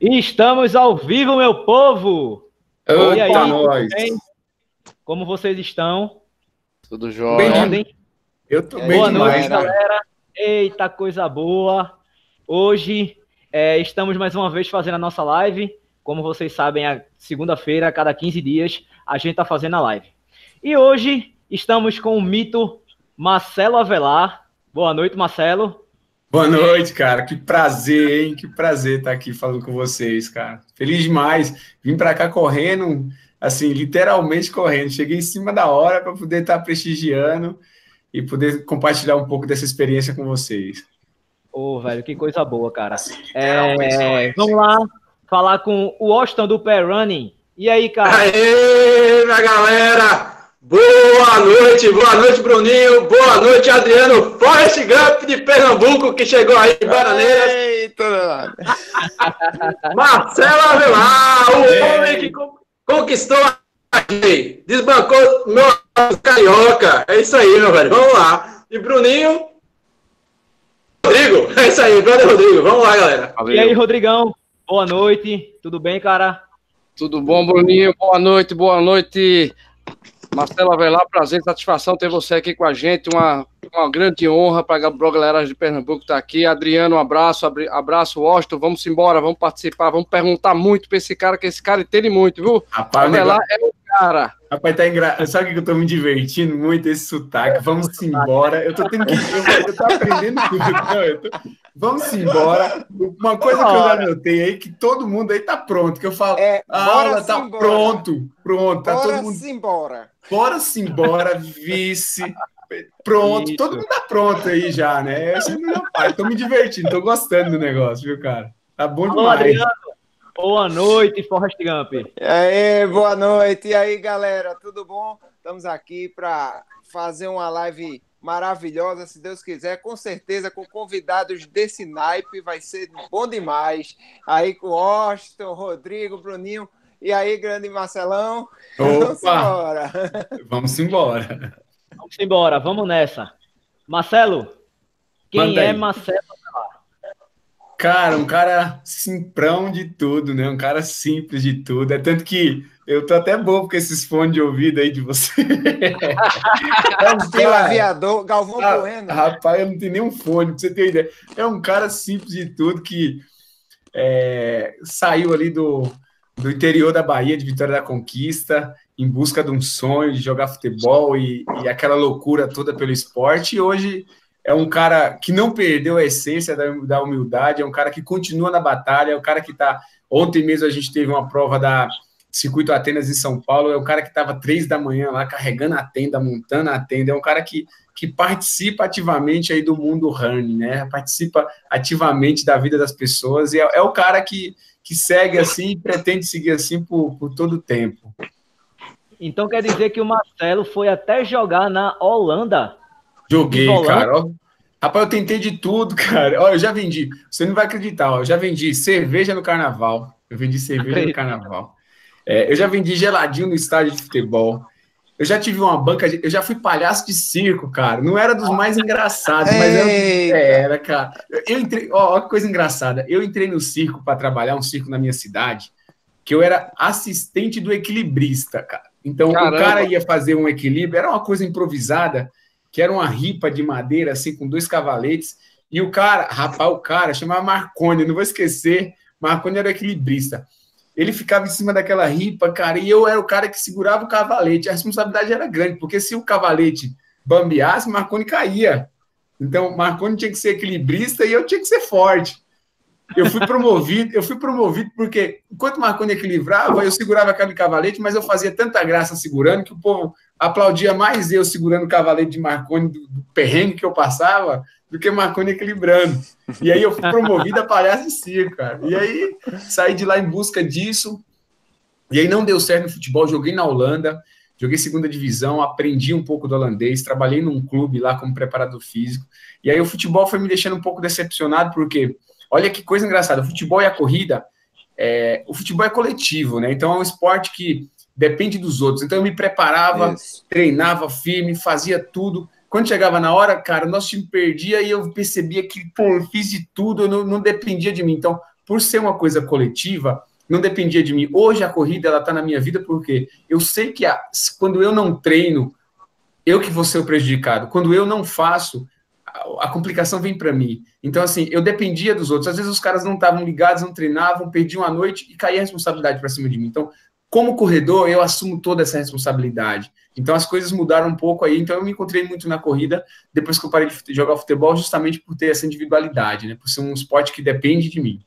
Estamos ao vivo, meu povo! Opa, e aí, nós. Como vocês estão? Tudo jóia. Bem, Eu tô bem Boa demais, noite, né? galera. Eita, coisa boa. Hoje é, estamos mais uma vez fazendo a nossa live. Como vocês sabem, a segunda-feira, a cada 15 dias, a gente está fazendo a live. E hoje estamos com o mito Marcelo Avelar. Boa noite, Marcelo. Boa noite, cara. Que prazer, hein? Que prazer estar aqui falando com vocês, cara. Feliz demais. Vim para cá correndo, assim, literalmente correndo. Cheguei em cima da hora para poder estar prestigiando e poder compartilhar um pouco dessa experiência com vocês. Ô, oh, velho, que coisa boa, cara. É, vamos lá falar com o Austin do Pé Running. E aí, cara? Aê, minha galera! Boa noite, boa noite, Bruninho. Boa noite, Adriano Forrest Gump de Pernambuco, que chegou aí em Bananeiras. Eita, Marcelo Avelar, o homem que conquistou a desbancou meu carioca. É isso aí, meu velho. Vamos lá. E Bruninho. Rodrigo, é isso aí, brother Rodrigo. Vamos lá, galera. Valeu. E aí, Rodrigão, boa noite. Tudo bem, cara? Tudo bom, Bruninho? Boa noite, boa noite. Marcelo Avelar, prazer satisfação ter você aqui com a gente. Uma, uma grande honra para a galera de Pernambuco estar tá aqui. Adriano, um abraço, abraço, Washington. Vamos embora, vamos participar, vamos perguntar muito para esse cara, que esse cara entende muito, viu? Rapaz, Avelar é o cara. Rapaz, tá engraçado. Sabe que eu tô me divertindo muito esse sotaque? Vamos embora. Eu tô tendo que. Eu, eu tô aprendendo tudo. Não, eu tô... Vamos embora. Uma coisa que eu já notei aí, que todo mundo aí tá pronto. Que eu falo, é, a aula tá embora. pronto, pronto. Tá bora todo mundo. embora. Bora embora, vice. Pronto, Isso. todo mundo tá pronto aí já, né? É meu pai. Tô me divertindo, tô gostando do negócio, viu, cara? Tá bom demais. Adriano. Boa noite, Forrest Gump. E aí, boa noite. E aí, galera, tudo bom? Estamos aqui para fazer uma live maravilhosa, se Deus quiser, com certeza, com convidados desse naipe, vai ser bom demais. Aí com Austin, Rodrigo, Bruninho, e aí, grande Marcelão? Opa! Vamos embora. Vamos embora. Vamos embora, vamos nessa. Marcelo, quem Manda é. Marcelo? Cara, um cara simprão de tudo, né? Um cara simples de tudo. É tanto que eu tô até bobo com esses fones de ouvido aí de você. é um cara... aviador, Galvão ah, Bueno. Rapaz, eu não tenho nenhum fone, pra você ter ideia. É um cara simples de tudo que é, saiu ali do, do interior da Bahia, de Vitória da Conquista, em busca de um sonho de jogar futebol e, e, aquela loucura toda pelo esporte. E hoje é um cara que não perdeu a essência da, da humildade, é um cara que continua na batalha, é um cara que está. Ontem mesmo a gente teve uma prova da Circuito Atenas em São Paulo, é um cara que estava três da manhã lá carregando a tenda, montando a tenda, é um cara que, que participa ativamente aí do mundo running, né? Participa ativamente da vida das pessoas e é, é o cara que que segue assim e pretende seguir assim por, por todo o tempo. Então quer dizer que o Marcelo foi até jogar na Holanda? Joguei, cara. Ó, rapaz, eu tentei de tudo, cara. Olha, eu já vendi. Você não vai acreditar, ó, eu já vendi cerveja no carnaval. Eu vendi cerveja no carnaval. É, eu já vendi geladinho no estádio de futebol. Eu já tive uma banca, de, eu já fui palhaço de circo, cara. Não era dos mais engraçados, mas era, era, cara. Eu entrei, ó, ó, que coisa engraçada. Eu entrei no circo para trabalhar, um circo na minha cidade, que eu era assistente do equilibrista, cara. Então Caramba. o cara ia fazer um equilíbrio, era uma coisa improvisada, que era uma ripa de madeira, assim, com dois cavaletes. E o cara, rapaz, o cara chamava Marconi, não vou esquecer. Marconi era equilibrista ele ficava em cima daquela ripa, cara, e eu era o cara que segurava o cavalete. A responsabilidade era grande, porque se o cavalete bambeasse, Marconi caía. Então, Marconi tinha que ser equilibrista e eu tinha que ser forte. Eu fui promovido, eu fui promovido porque enquanto Marconi equilibrava, eu segurava aquele cavalete, mas eu fazia tanta graça segurando que o povo aplaudia mais eu segurando o cavalete de Marconi do, do perrengue que eu passava do que Marconi equilibrando. E aí eu fui promovido a palhaço de circo, cara. E aí saí de lá em busca disso. E aí não deu certo no futebol, joguei na Holanda, joguei segunda divisão, aprendi um pouco do holandês, trabalhei num clube lá como preparador físico. E aí o futebol foi me deixando um pouco decepcionado, porque olha que coisa engraçada, o futebol e a corrida, é, o futebol é coletivo, né? Então é um esporte que depende dos outros. Então eu me preparava, Isso. treinava firme, fazia tudo quando chegava na hora, cara, nosso time perdia e eu percebia que, pô, eu fiz de tudo, eu não, não dependia de mim. Então, por ser uma coisa coletiva, não dependia de mim. Hoje a corrida ela está na minha vida porque eu sei que a, quando eu não treino, eu que vou ser o prejudicado. Quando eu não faço, a, a complicação vem para mim. Então, assim, eu dependia dos outros. Às vezes os caras não estavam ligados, não treinavam, perdiam a noite e caía a responsabilidade para cima de mim. Então, como corredor, eu assumo toda essa responsabilidade. Então as coisas mudaram um pouco aí. Então eu me encontrei muito na corrida depois que eu parei de jogar futebol, justamente por ter essa individualidade, né? Por ser um esporte que depende de mim.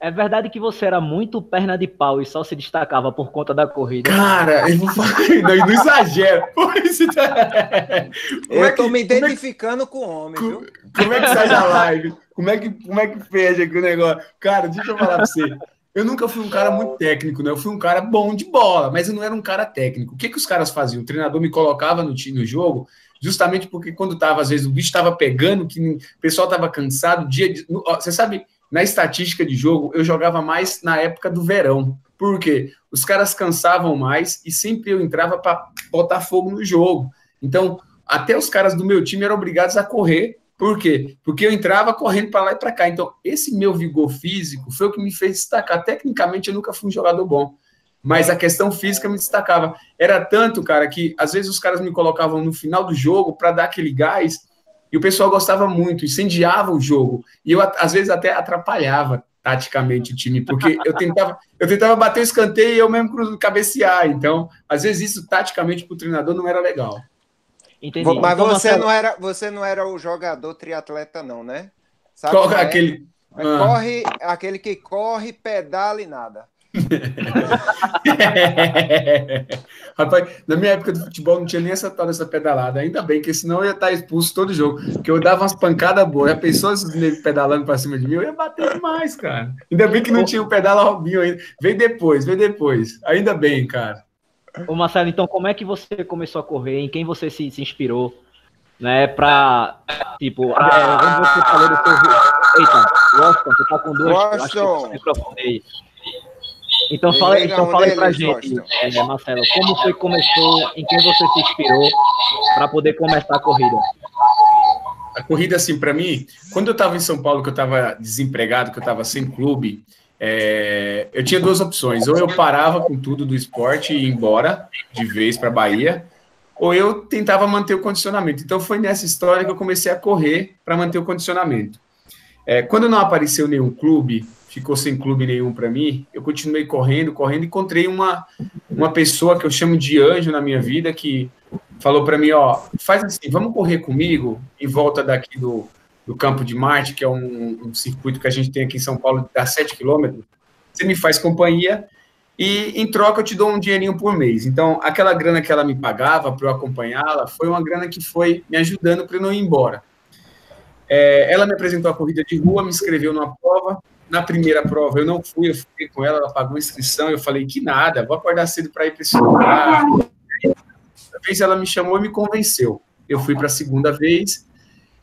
É verdade que você era muito perna de pau e só se destacava por conta da corrida. Cara, eu vou falar, não, não exagera. eu é tô me identificando é que, com o homem, como, viu? Como é que sai da live? Como é que, como é que fecha aqui o negócio? Cara, deixa eu falar pra você. Eu nunca fui um cara muito técnico, né? Eu fui um cara bom de bola, mas eu não era um cara técnico. O que, que os caras faziam? O treinador me colocava no time, no jogo, justamente porque quando tava, às vezes, o bicho estava pegando, que o pessoal tava cansado, dia de, Você sabe, na estatística de jogo, eu jogava mais na época do verão. Por quê? Os caras cansavam mais e sempre eu entrava para botar fogo no jogo. Então, até os caras do meu time eram obrigados a correr por quê? Porque eu entrava correndo para lá e para cá. Então, esse meu vigor físico foi o que me fez destacar. Tecnicamente, eu nunca fui um jogador bom. Mas a questão física me destacava. Era tanto, cara, que às vezes os caras me colocavam no final do jogo para dar aquele gás e o pessoal gostava muito, incendiava o jogo. E eu, às vezes, até atrapalhava taticamente o time, porque eu tentava, eu tentava bater o escanteio e eu mesmo cabecear. Então, às vezes, isso taticamente para o treinador não era legal. Entendi. Mas então, você, não era, você não era o jogador triatleta, não, né? Sabe Qual é aquele? Ah. Corre, aquele que corre, pedala e nada. Rapaz, na minha época do futebol não tinha nem essa tal dessa pedalada. Ainda bem, que senão eu ia estar expulso todo jogo. Porque eu dava umas pancadas boas. Já pensou esses negros pedalando para cima de mim? Eu ia bater demais, cara. Ainda bem que não tinha o pedala Robinho ainda. Veio depois, veio depois. Ainda bem, cara. Ô Marcelo, então como é que você começou a correr? Em quem você se, se inspirou? Né, pra, tipo, é, vamos ver se você falou do seu... Eita, Washington, você tá com duas... Washington. Microfone Então, fala, então fala aí pra gente, é, Marcelo, como foi que começou, em quem você se inspirou para poder começar a corrida? A corrida, assim, para mim, quando eu estava em São Paulo, que eu estava desempregado, que eu estava sem clube, é, eu tinha duas opções: ou eu parava com tudo do esporte e ia embora de vez para Bahia, ou eu tentava manter o condicionamento. Então foi nessa história que eu comecei a correr para manter o condicionamento. É, quando não apareceu nenhum clube, ficou sem clube nenhum para mim, eu continuei correndo, correndo, encontrei uma, uma pessoa que eu chamo de anjo na minha vida que falou para mim, ó, faz assim, vamos correr comigo em volta daqui do, do Campo de Marte, que é um, um, circuito que a gente tem aqui em São Paulo, dá 7 quilômetros, você me faz companhia e em troca eu te dou um dinheirinho por mês. Então, aquela grana que ela me pagava para eu acompanhá-la foi uma grana que foi me ajudando para eu não ir embora. É, ela me apresentou a corrida de rua, me inscreveu numa prova. Na primeira prova eu não fui, eu fui com ela, ela pagou inscrição. Eu falei que nada, vou acordar cedo para ir para esse lugar. Uma vez ela me chamou e me convenceu. Eu fui para a segunda vez,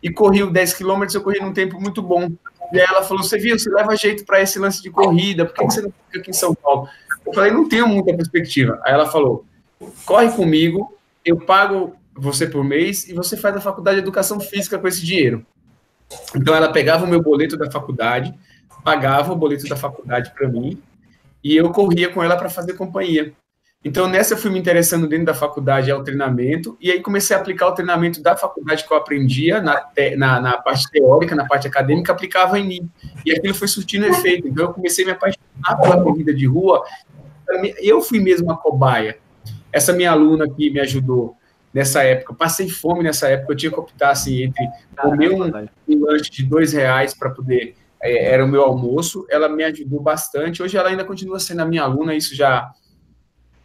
e corri 10 quilômetros, eu corri num tempo muito bom. E aí ela falou: Você viu, você leva jeito para esse lance de corrida, por que você não fica aqui em São Paulo? Eu falei: Não tenho muita perspectiva. Aí ela falou: Corre comigo, eu pago você por mês e você faz a faculdade de educação física com esse dinheiro. Então ela pegava o meu boleto da faculdade, pagava o boleto da faculdade para mim e eu corria com ela para fazer companhia. Então, nessa eu fui me interessando dentro da faculdade ao treinamento, e aí comecei a aplicar o treinamento da faculdade que eu aprendia na, na, na parte teórica, na parte acadêmica, aplicava em mim. E aquilo foi surtindo efeito. Então, eu comecei a me apaixonar pela corrida de rua. Eu fui mesmo a cobaia. Essa minha aluna que me ajudou nessa época, passei fome nessa época, eu tinha que optar assim, entre comer um, um lanche de dois reais para poder, é, era o meu almoço, ela me ajudou bastante. Hoje ela ainda continua sendo a minha aluna, isso já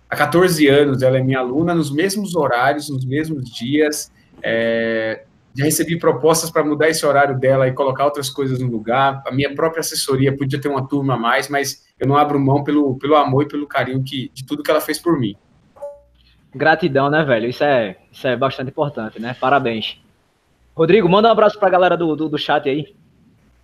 há 14 anos, ela é minha aluna nos mesmos horários, nos mesmos dias. É, já recebi propostas para mudar esse horário dela e colocar outras coisas no lugar. A minha própria assessoria podia ter uma turma a mais, mas eu não abro mão pelo, pelo amor e pelo carinho que, de tudo que ela fez por mim. Gratidão, né, velho? Isso é, isso é bastante importante, né? Parabéns. Rodrigo, manda um abraço para a galera do, do, do chat aí.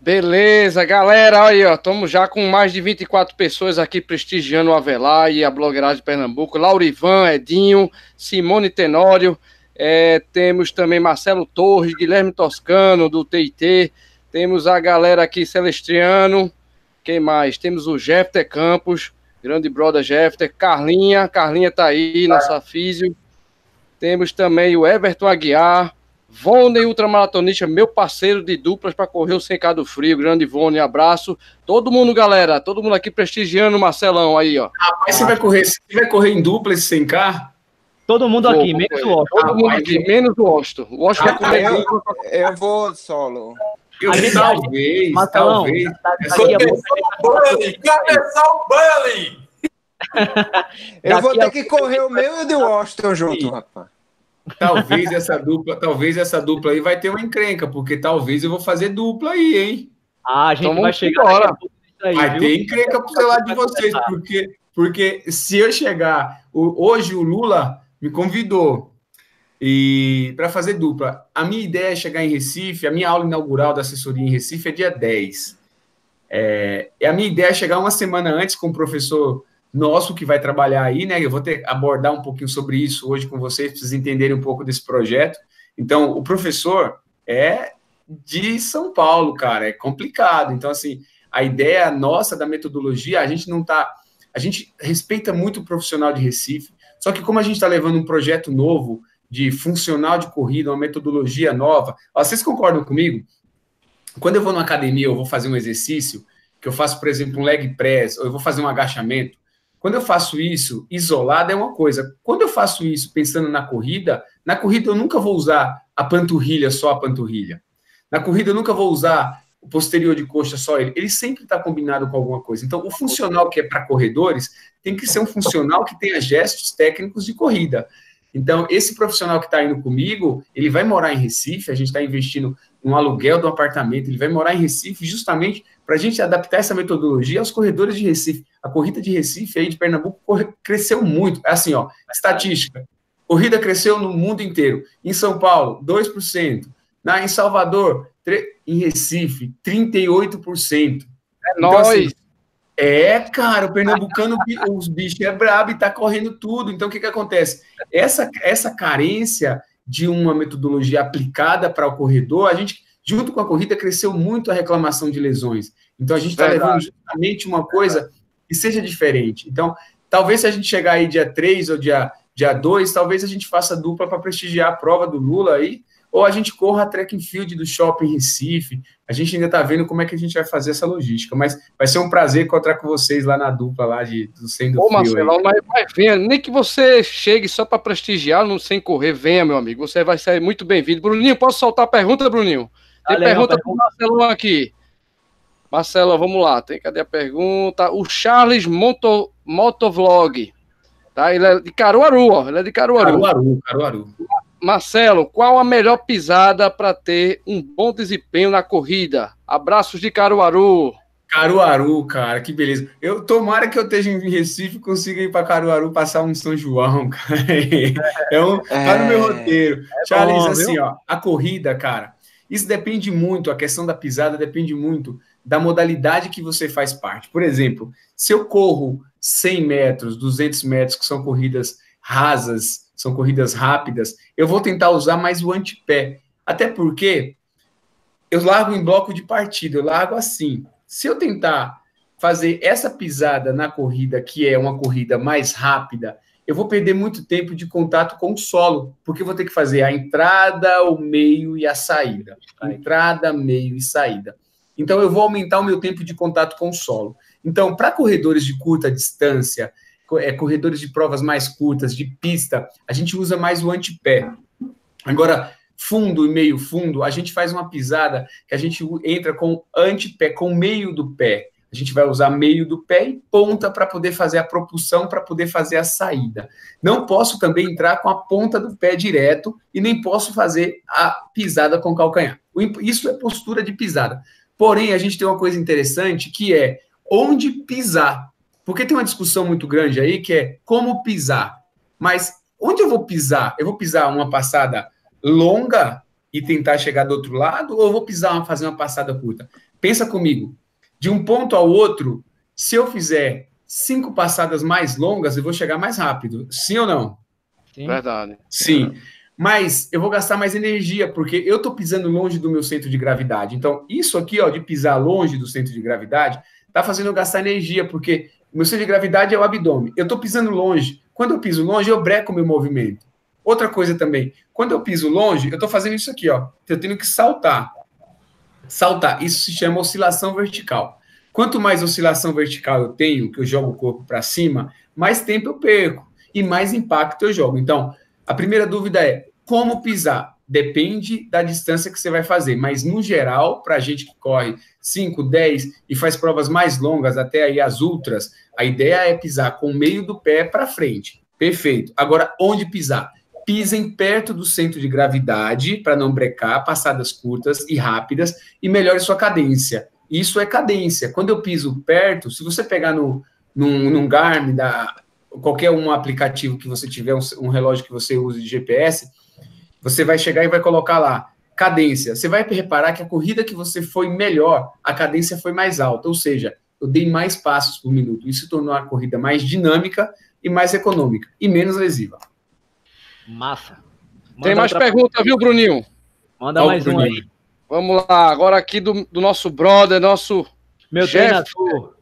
Beleza, galera, aí, ó, estamos já com mais de 24 pessoas aqui prestigiando o Avelar e a blogueiragem de Pernambuco, Laurivan, Edinho, Simone Tenório, é, temos também Marcelo Torres, Guilherme Toscano, do TIT, temos a galera aqui, Celestiano, Quem mais? Temos o Jefter Campos, grande brother Jefter. Carlinha, Carlinha tá aí, nossa físio. Temos também o Everton Aguiar. Vone ultramaratonista, meu parceiro de duplas para correr o 100K do frio. Grande Vone, abraço. Todo mundo, galera, todo mundo aqui prestigiando o Marcelão aí, ó. Rapaz, você vai correr, você vai correr em dupla esse 100K? Todo mundo vou, aqui, vou, menos o Washington. Todo mundo aqui, menos o Washington. O Washington ah, vai correr eu, eu vou solo. Eu a gente, talvez, Marcelão, talvez. Cabeção Bully! Eu vou ter que correr o meu e o de Washington junto, rapaz. Talvez essa dupla, talvez essa dupla aí vai ter uma encrenca, porque talvez eu vou fazer dupla aí, hein? Ah, a gente então vai chegar agora. Aí, vai viu? ter encrenca pro lado de vocês, porque, porque se eu chegar, hoje o Lula me convidou e para fazer dupla. A minha ideia é chegar em Recife, a minha aula inaugural da assessoria em Recife é dia 10. É, e a minha ideia é chegar uma semana antes com o professor nosso que vai trabalhar aí, né? Eu vou ter abordar um pouquinho sobre isso hoje com vocês, para vocês entenderem um pouco desse projeto. Então, o professor é de São Paulo, cara, é complicado. Então, assim, a ideia nossa da metodologia, a gente não tá. A gente respeita muito o profissional de Recife, só que como a gente está levando um projeto novo de funcional de corrida, uma metodologia nova, vocês concordam comigo? Quando eu vou numa academia, eu vou fazer um exercício, que eu faço, por exemplo, um leg press, ou eu vou fazer um agachamento, quando eu faço isso isolado é uma coisa. Quando eu faço isso pensando na corrida, na corrida eu nunca vou usar a panturrilha só a panturrilha. Na corrida eu nunca vou usar o posterior de coxa só ele. Ele sempre está combinado com alguma coisa. Então, o funcional que é para corredores tem que ser um funcional que tenha gestos técnicos de corrida. Então, esse profissional que está indo comigo, ele vai morar em Recife, a gente está investindo no aluguel do apartamento, ele vai morar em Recife justamente para a gente adaptar essa metodologia aos corredores de Recife. A corrida de Recife aí de Pernambuco cresceu muito. É assim, ó, estatística. Corrida cresceu no mundo inteiro. Em São Paulo, 2%. Na, em Salvador, em Recife, 38%. É então, nós. Assim, é, cara, o pernambucano, os bichos é brabo e tá correndo tudo. Então, o que que acontece? Essa, essa carência de uma metodologia aplicada para o corredor, a gente junto com a corrida, cresceu muito a reclamação de lesões. Então, a gente está levando justamente uma coisa que seja diferente. Então, talvez se a gente chegar aí dia 3 ou dia, dia 2, talvez a gente faça dupla para prestigiar a prova do Lula aí, ou a gente corra a track and field do shopping Recife. A gente ainda está vendo como é que a gente vai fazer essa logística, mas vai ser um prazer encontrar com vocês lá na dupla lá de, do Sendo Ô, Marcelo, mas, mas venha, nem que você chegue só para prestigiar, não sem correr, venha, meu amigo, você vai ser muito bem-vindo. Bruninho, posso soltar a pergunta, Bruninho? Tem Valeu, pergunta para o Marcelo aqui. Marcelo, vamos lá. Tem cadê a pergunta? O Charles Moto, Motovlog. Tá? Ele é de Caruaru, ó. Ele é de Caruaru. Caruaru, Caruaru. Marcelo, qual a melhor pisada para ter um bom desempenho na corrida? Abraços de Caruaru. Caruaru, cara, que beleza. Eu tomara que eu esteja em Recife e consiga ir para Caruaru passar um São João, cara. É um, tá no meu é. roteiro. É Charles, bom, assim, ó, a corrida, cara, isso depende muito, a questão da pisada depende muito da modalidade que você faz parte. Por exemplo, se eu corro 100 metros, 200 metros, que são corridas rasas, são corridas rápidas, eu vou tentar usar mais o antepé. Até porque eu largo em bloco de partida, eu largo assim. Se eu tentar fazer essa pisada na corrida, que é uma corrida mais rápida, eu vou perder muito tempo de contato com o solo, porque eu vou ter que fazer a entrada, o meio e a saída. A entrada, meio e saída. Então, eu vou aumentar o meu tempo de contato com o solo. Então, para corredores de curta distância, é, corredores de provas mais curtas, de pista, a gente usa mais o antepé. Agora, fundo e meio fundo, a gente faz uma pisada que a gente entra com antepé, com meio do pé. A gente vai usar meio do pé e ponta para poder fazer a propulsão, para poder fazer a saída. Não posso também entrar com a ponta do pé direto e nem posso fazer a pisada com calcanhar. Isso é postura de pisada. Porém, a gente tem uma coisa interessante que é onde pisar. Porque tem uma discussão muito grande aí que é como pisar. Mas onde eu vou pisar? Eu vou pisar uma passada longa e tentar chegar do outro lado ou eu vou pisar fazer uma passada curta? Pensa comigo de um ponto ao outro, se eu fizer cinco passadas mais longas, eu vou chegar mais rápido. Sim ou não? Sim. Verdade. Sim. Mas eu vou gastar mais energia, porque eu estou pisando longe do meu centro de gravidade. Então, isso aqui, ó, de pisar longe do centro de gravidade, está fazendo eu gastar energia, porque meu centro de gravidade é o abdômen. Eu estou pisando longe. Quando eu piso longe, eu breco o meu movimento. Outra coisa também, quando eu piso longe, eu estou fazendo isso aqui, ó. Eu tenho que saltar. Saltar. Isso se chama oscilação vertical. Quanto mais oscilação vertical eu tenho, que eu jogo o corpo para cima, mais tempo eu perco e mais impacto eu jogo. Então, a primeira dúvida é como pisar? Depende da distância que você vai fazer, mas no geral, para a gente que corre 5, 10 e faz provas mais longas, até aí as ultras, a ideia é pisar com o meio do pé para frente. Perfeito. Agora, onde pisar? Pisem perto do centro de gravidade para não brecar, passadas curtas e rápidas e melhore sua cadência. Isso é cadência. Quando eu piso perto, se você pegar no, num, num Garmin, da, qualquer um aplicativo que você tiver, um, um relógio que você use de GPS, você vai chegar e vai colocar lá cadência. Você vai reparar que a corrida que você foi melhor, a cadência foi mais alta, ou seja, eu dei mais passos por minuto. Isso tornou a corrida mais dinâmica e mais econômica e menos lesiva. Massa. Manda Tem mais perguntas, viu, Bruninho? Manda mais um aí. Vamos lá, agora aqui do, do nosso brother, nosso meu treinador.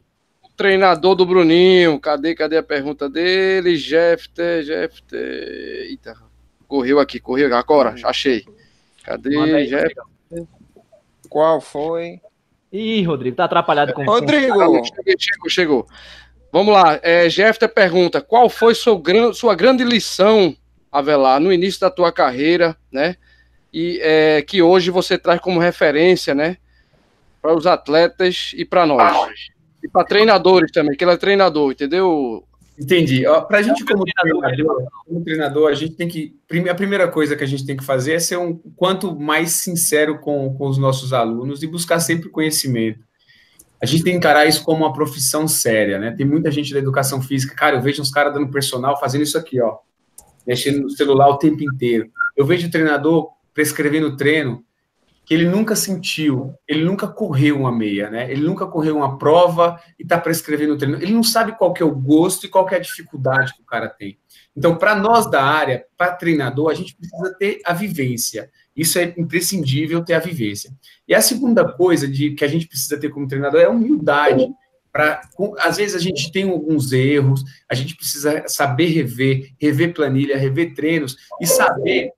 O treinador do Bruninho. Cadê, cadê a pergunta dele? Jefter, Jefter. Eita, correu aqui, correu agora, achei. Cadê, Jefter? Qual foi? Ih, Rodrigo, tá atrapalhado com Rodrigo! Chegou, chegou, chegou. Vamos lá, é, Jefter pergunta: qual foi sua, sua grande lição, Avelar, no início da tua carreira, né? e é, que hoje você traz como referência, né, para os atletas e para nós. E para treinadores também, que ele é treinador, entendeu? Entendi. Para a gente, como treinador, como treinador, a gente tem que. A primeira coisa que a gente tem que fazer é ser um quanto mais sincero com, com os nossos alunos e buscar sempre conhecimento. A gente tem que encarar isso como uma profissão séria, né? Tem muita gente da educação física, cara, eu vejo uns caras dando personal fazendo isso aqui, ó, mexendo no celular o tempo inteiro. Eu vejo o treinador prescrevendo treino que ele nunca sentiu, ele nunca correu uma meia, né? Ele nunca correu uma prova e está prescrevendo treino. Ele não sabe qual que é o gosto e qual que é a dificuldade que o cara tem. Então, para nós da área, para treinador, a gente precisa ter a vivência. Isso é imprescindível ter a vivência. E a segunda coisa de que a gente precisa ter como treinador é a humildade. Pra, às vezes a gente tem alguns erros, a gente precisa saber rever, rever planilha, rever treinos e saber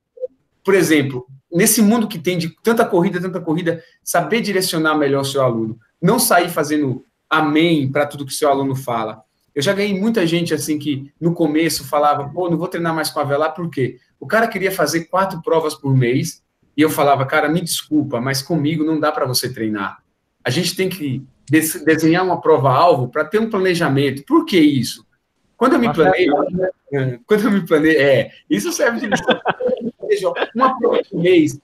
por exemplo, nesse mundo que tem de tanta corrida, tanta corrida, saber direcionar melhor o seu aluno. Não sair fazendo amém para tudo que seu aluno fala. Eu já ganhei muita gente assim que no começo falava, pô, não vou treinar mais com a Avelar, por quê? O cara queria fazer quatro provas por mês e eu falava, cara, me desculpa, mas comigo não dá para você treinar. A gente tem que desenhar uma prova-alvo para ter um planejamento. Por que isso? Quando eu me planejo, quando eu me planejo, é, isso serve de lição seja, uma prova por mês,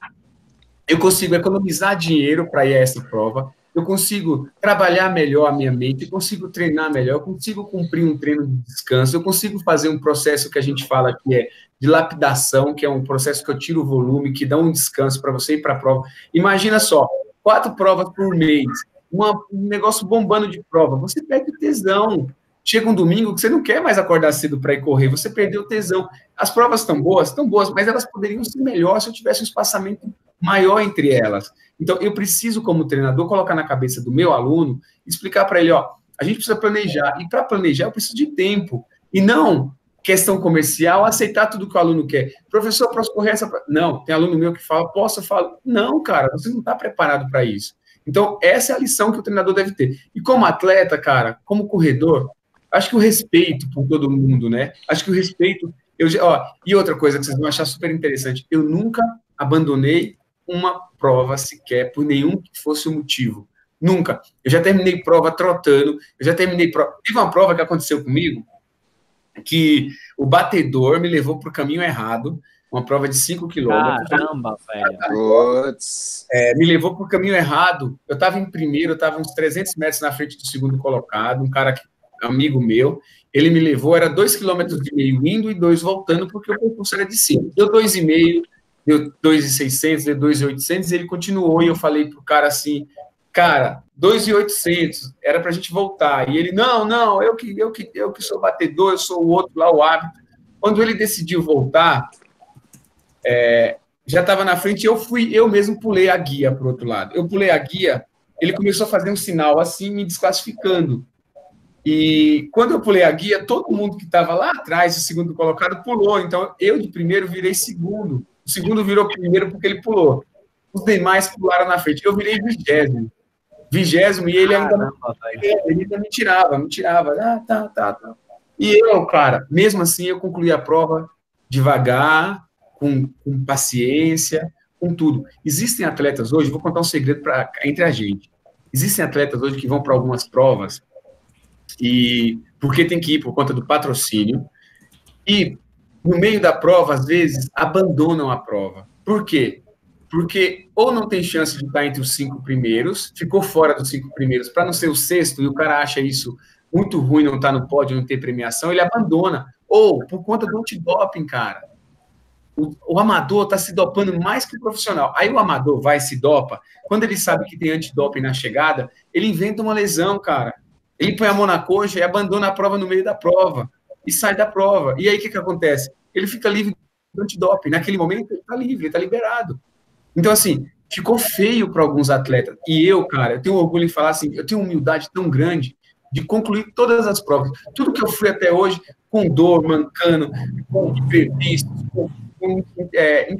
eu consigo economizar dinheiro para ir a essa prova, eu consigo trabalhar melhor a minha mente, eu consigo treinar melhor, eu consigo cumprir um treino de descanso, eu consigo fazer um processo que a gente fala que é de lapidação, que é um processo que eu tiro o volume, que dá um descanso para você ir para a prova. Imagina só, quatro provas por mês, uma, um negócio bombando de prova, você perde tesão, Chega um domingo que você não quer mais acordar cedo para ir correr, você perdeu tesão. As provas estão boas, estão boas, mas elas poderiam ser melhores se eu tivesse um espaçamento maior entre elas. Então, eu preciso, como treinador, colocar na cabeça do meu aluno, explicar para ele, ó, a gente precisa planejar, e para planejar eu preciso de tempo, e não questão comercial, aceitar tudo que o aluno quer. Professor, posso correr essa... Não, tem aluno meu que fala, posso? Eu falo, não, cara, você não está preparado para isso. Então, essa é a lição que o treinador deve ter. E como atleta, cara, como corredor, acho que o respeito por todo mundo, né? Acho que o respeito. Eu, ó, e outra coisa que vocês vão achar super interessante: eu nunca abandonei uma prova sequer por nenhum que fosse o motivo. Nunca. Eu já terminei prova trotando, eu já terminei prova. Teve uma prova que aconteceu comigo que o batedor me levou para o caminho errado, uma prova de 5 quilômetros. Caramba, velho. É, me levou para o caminho errado. Eu estava em primeiro, eu estava uns 300 metros na frente do segundo colocado, um cara que amigo meu, ele me levou, era dois quilômetros e meio indo e dois voltando, porque o percurso era de cima. Deu dois e meio, deu dois e seiscentos, deu dois e oitocentos, ele continuou e eu falei pro cara assim, cara, dois e oitocentos, era pra gente voltar. E ele, não, não, eu que, eu que, eu que sou batedor, eu sou o outro lá, o árbitro. Quando ele decidiu voltar, é, já estava na frente, eu fui, eu mesmo pulei a guia para o outro lado. Eu pulei a guia ele começou a fazer um sinal assim, me desclassificando. E quando eu pulei a guia, todo mundo que estava lá atrás, o segundo colocado, pulou. Então, eu de primeiro virei segundo. O segundo virou primeiro porque ele pulou. Os demais pularam na frente. Eu virei vigésimo. Vigésimo, e ele ainda, ele ainda me tirava, me tirava. Ah, tá, tá, tá. E eu, cara, mesmo assim, eu concluí a prova devagar, com, com paciência, com tudo. Existem atletas hoje, vou contar um segredo pra, entre a gente. Existem atletas hoje que vão para algumas provas e porque tem que ir por conta do patrocínio e no meio da prova às vezes abandonam a prova. Por quê? Porque ou não tem chance de estar entre os cinco primeiros, ficou fora dos cinco primeiros para não ser o sexto e o cara acha isso muito ruim não estar no pódio, não ter premiação, ele abandona. Ou por conta do antidoping, cara. O, o amador está se dopando mais que o profissional. Aí o amador vai se dopa. Quando ele sabe que tem antidoping na chegada, ele inventa uma lesão, cara. Ele põe a mão na coxa e abandona a prova no meio da prova. E sai da prova. E aí o que, que acontece? Ele fica livre do antidoping. Naquele momento, ele está livre, ele está liberado. Então, assim, ficou feio para alguns atletas. E eu, cara, eu tenho orgulho em falar assim, eu tenho humildade tão grande de concluir todas as provas. Tudo que eu fui até hoje, com dor, mancando, com imprevistos, com, com é,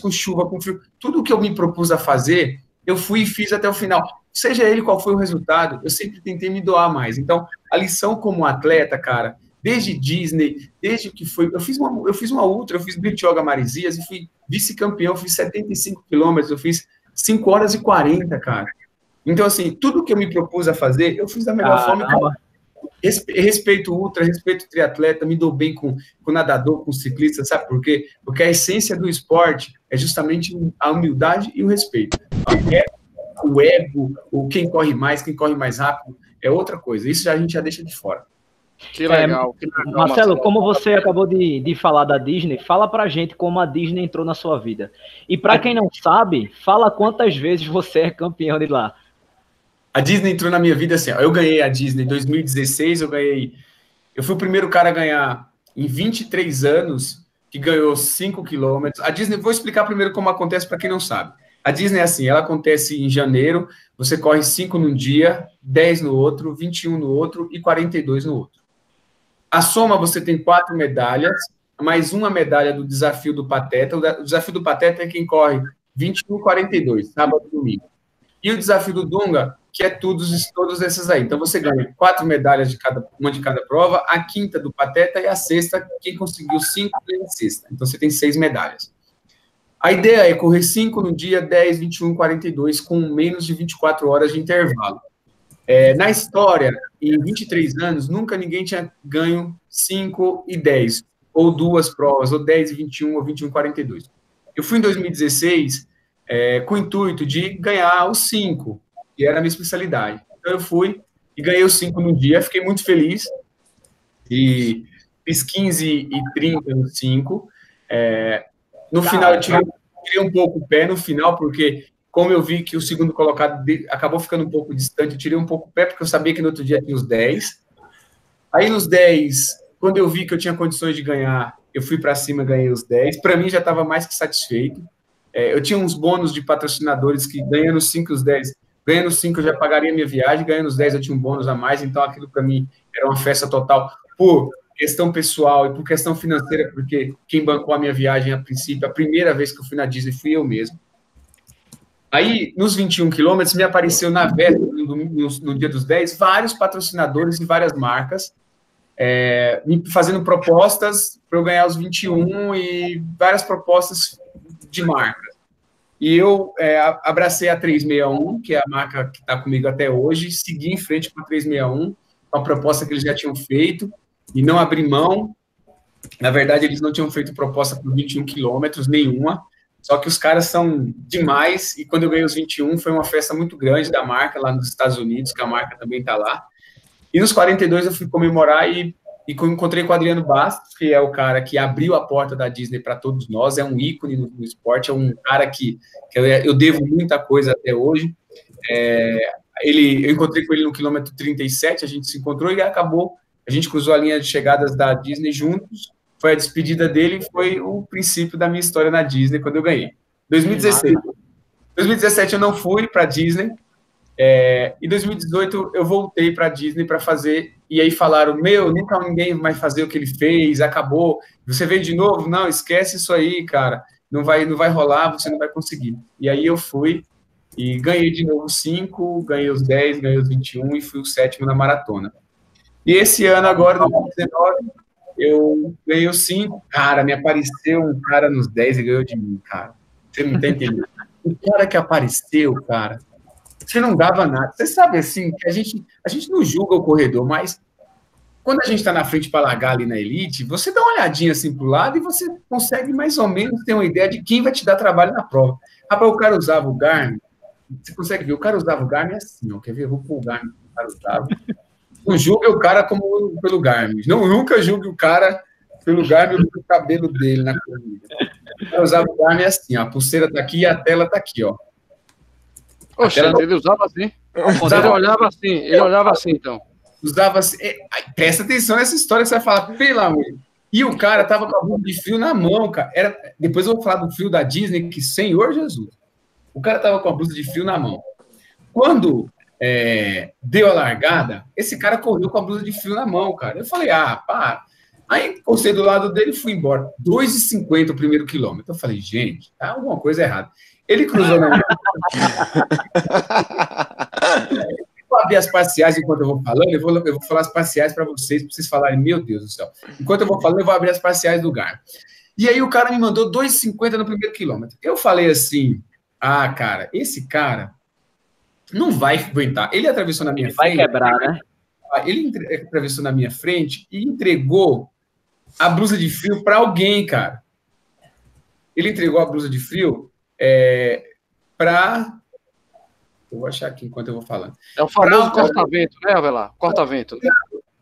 com chuva, com frio, tudo que eu me propus a fazer, eu fui e fiz até o final seja ele qual foi o resultado, eu sempre tentei me doar mais. Então, a lição como atleta, cara, desde Disney, desde que foi, eu fiz uma, eu fiz uma ultra, eu fiz Beach Yoga Maresias e fui vice-campeão, fiz 75 quilômetros, eu fiz 5 horas e 40, cara. Então, assim, tudo que eu me propus a fazer, eu fiz da melhor ah, forma. Cara. Respeito ultra, respeito triatleta, me dou bem com, com nadador, com ciclista, sabe por quê? Porque a essência do esporte é justamente a humildade e o respeito. É o ego, o quem corre mais, quem corre mais rápido, é outra coisa. Isso a gente já deixa de fora. Que legal, é, que legal Marcelo, Marcelo, como você acabou de, de falar da Disney, fala pra gente como a Disney entrou na sua vida. E para quem não sabe, fala quantas vezes você é campeão de lá. A Disney entrou na minha vida assim, ó, eu ganhei a Disney em 2016, eu ganhei, eu fui o primeiro cara a ganhar em 23 anos, que ganhou 5 quilômetros. A Disney, vou explicar primeiro como acontece para quem não sabe. A Disney é assim, ela acontece em janeiro, você corre 5 num dia, 10 no outro, 21 no outro e 42 no outro. A soma você tem quatro medalhas, mais uma medalha do desafio do Pateta. O desafio do Pateta é quem corre 21 42, sábado e domingo. E o desafio do Dunga, que é todos, todos esses aí. Então você ganha quatro medalhas de cada, uma de cada prova, a quinta do Pateta e a sexta, quem conseguiu cinco ganha a sexta. Então você tem seis medalhas. A ideia é correr 5 no dia 10, 21, 42, com menos de 24 horas de intervalo. É, na história, em 23 anos, nunca ninguém tinha ganho 5 e 10, ou duas provas, ou 10 e 21, ou 21 e 42. Eu fui em 2016 é, com o intuito de ganhar os 5, que era a minha especialidade. Então eu fui e ganhei os 5 no dia, fiquei muito feliz, e fiz 15 e 30 no 5, é, no final, eu tirei, tirei, um pouco o pé no final, porque como eu vi que o segundo colocado de, acabou ficando um pouco distante, eu tirei um pouco o pé, porque eu sabia que no outro dia tinha os 10. Aí nos 10, quando eu vi que eu tinha condições de ganhar, eu fui para cima e ganhei os 10. Para mim já estava mais que satisfeito. É, eu tinha uns bônus de patrocinadores que ganhando 5 os 10, ganhando 5 eu já pagaria minha viagem, ganhando os 10 eu tinha um bônus a mais, então aquilo para mim era uma festa total. Por questão pessoal e por questão financeira, porque quem bancou a minha viagem a princípio, a primeira vez que eu fui na Disney fui eu mesmo. Aí, nos 21 quilômetros, me apareceu na véspera, no, no, no, dia dos 10, vários patrocinadores e várias marcas é, me fazendo propostas para eu ganhar os 21 e várias propostas de marcas. E eu é, abracei a 361, que é a marca que está comigo até hoje, segui em frente com a 361, com a proposta que eles já tinham feito, e não abrir mão. Na verdade, eles não tinham feito proposta por 21 quilômetros, nenhuma. Só que os caras são demais. E quando eu ganhei os 21, foi uma festa muito grande da marca lá nos Estados Unidos, que a marca também está lá. E nos 42 eu fui comemorar e, e encontrei com o Adriano Bastos, que é o cara que abriu a porta da Disney para todos nós. É um ícone no, no, esporte, é um cara que, que eu, devo muita coisa até hoje. É, ele, eu encontrei com ele no quilômetro 37, a gente se encontrou e acabou a gente cruzou a linha de chegadas da Disney juntos. Foi a despedida dele e foi o princípio da minha história na Disney quando eu ganhei. 2016. 2017 eu não fui para Disney. É, em 2018 eu voltei para Disney para fazer e aí falaram meu nunca ninguém vai fazer o que ele fez acabou você veio de novo não esquece isso aí cara não vai não vai rolar você não vai conseguir e aí eu fui e ganhei de novo cinco ganhei os 10, ganhei os 21 e fui o sétimo na maratona e esse ano agora 2019 eu ganhei os cinco cara me apareceu um cara nos 10 e ganhou de mim cara você não tem entendendo o cara que apareceu cara você não dava nada. Você sabe assim, que a gente, a gente não julga o corredor, mas quando a gente está na frente para largar ali na elite, você dá uma olhadinha assim para o lado e você consegue mais ou menos ter uma ideia de quem vai te dar trabalho na prova. Rapaz, o cara usava o Garmin, você consegue ver, o cara usava o Garmin assim, ó, quer ver? Eu vou pôr o Garmin que o cara usava. Não julgue o cara como pelo Garmin. Não, nunca julgue o cara pelo Garmin pelo cabelo dele na corrida. O cara usava o Garmin assim, ó, a pulseira está aqui e a tela está aqui, ó. Oxe, ele usava assim. Ele olhava assim, ele olhava assim, então. Usava assim. É, presta atenção nessa história que você vai falar, pelo amor. E o cara tava com a bunda de frio na mão, cara. Era, depois eu vou falar do frio da Disney, que Senhor Jesus. O cara tava com a blusa de frio na mão. Quando é, deu a largada, esse cara correu com a blusa de frio na mão, cara. Eu falei, ah, pá. Aí encostei do lado dele e fui embora. 2,50 o primeiro quilômetro. Eu falei, gente, tá alguma coisa errada. Ele cruzou na minha. vou abrir as parciais enquanto eu vou falando, eu vou, eu vou falar as parciais para vocês, para vocês falarem, meu Deus do céu. Enquanto eu vou falando, eu vou abrir as parciais do Gar. E aí o cara me mandou 2,50 no primeiro quilômetro. Eu falei assim, ah, cara, esse cara não vai aguentar. Ele atravessou na minha Ele frente. Vai quebrar, né? Ele atravessou na minha frente e entregou a blusa de frio para alguém, cara. Ele entregou a blusa de frio é, para. Eu vou achar aqui enquanto eu vou falando. É o famoso corta-vento, né, Avelar? Corta-vento.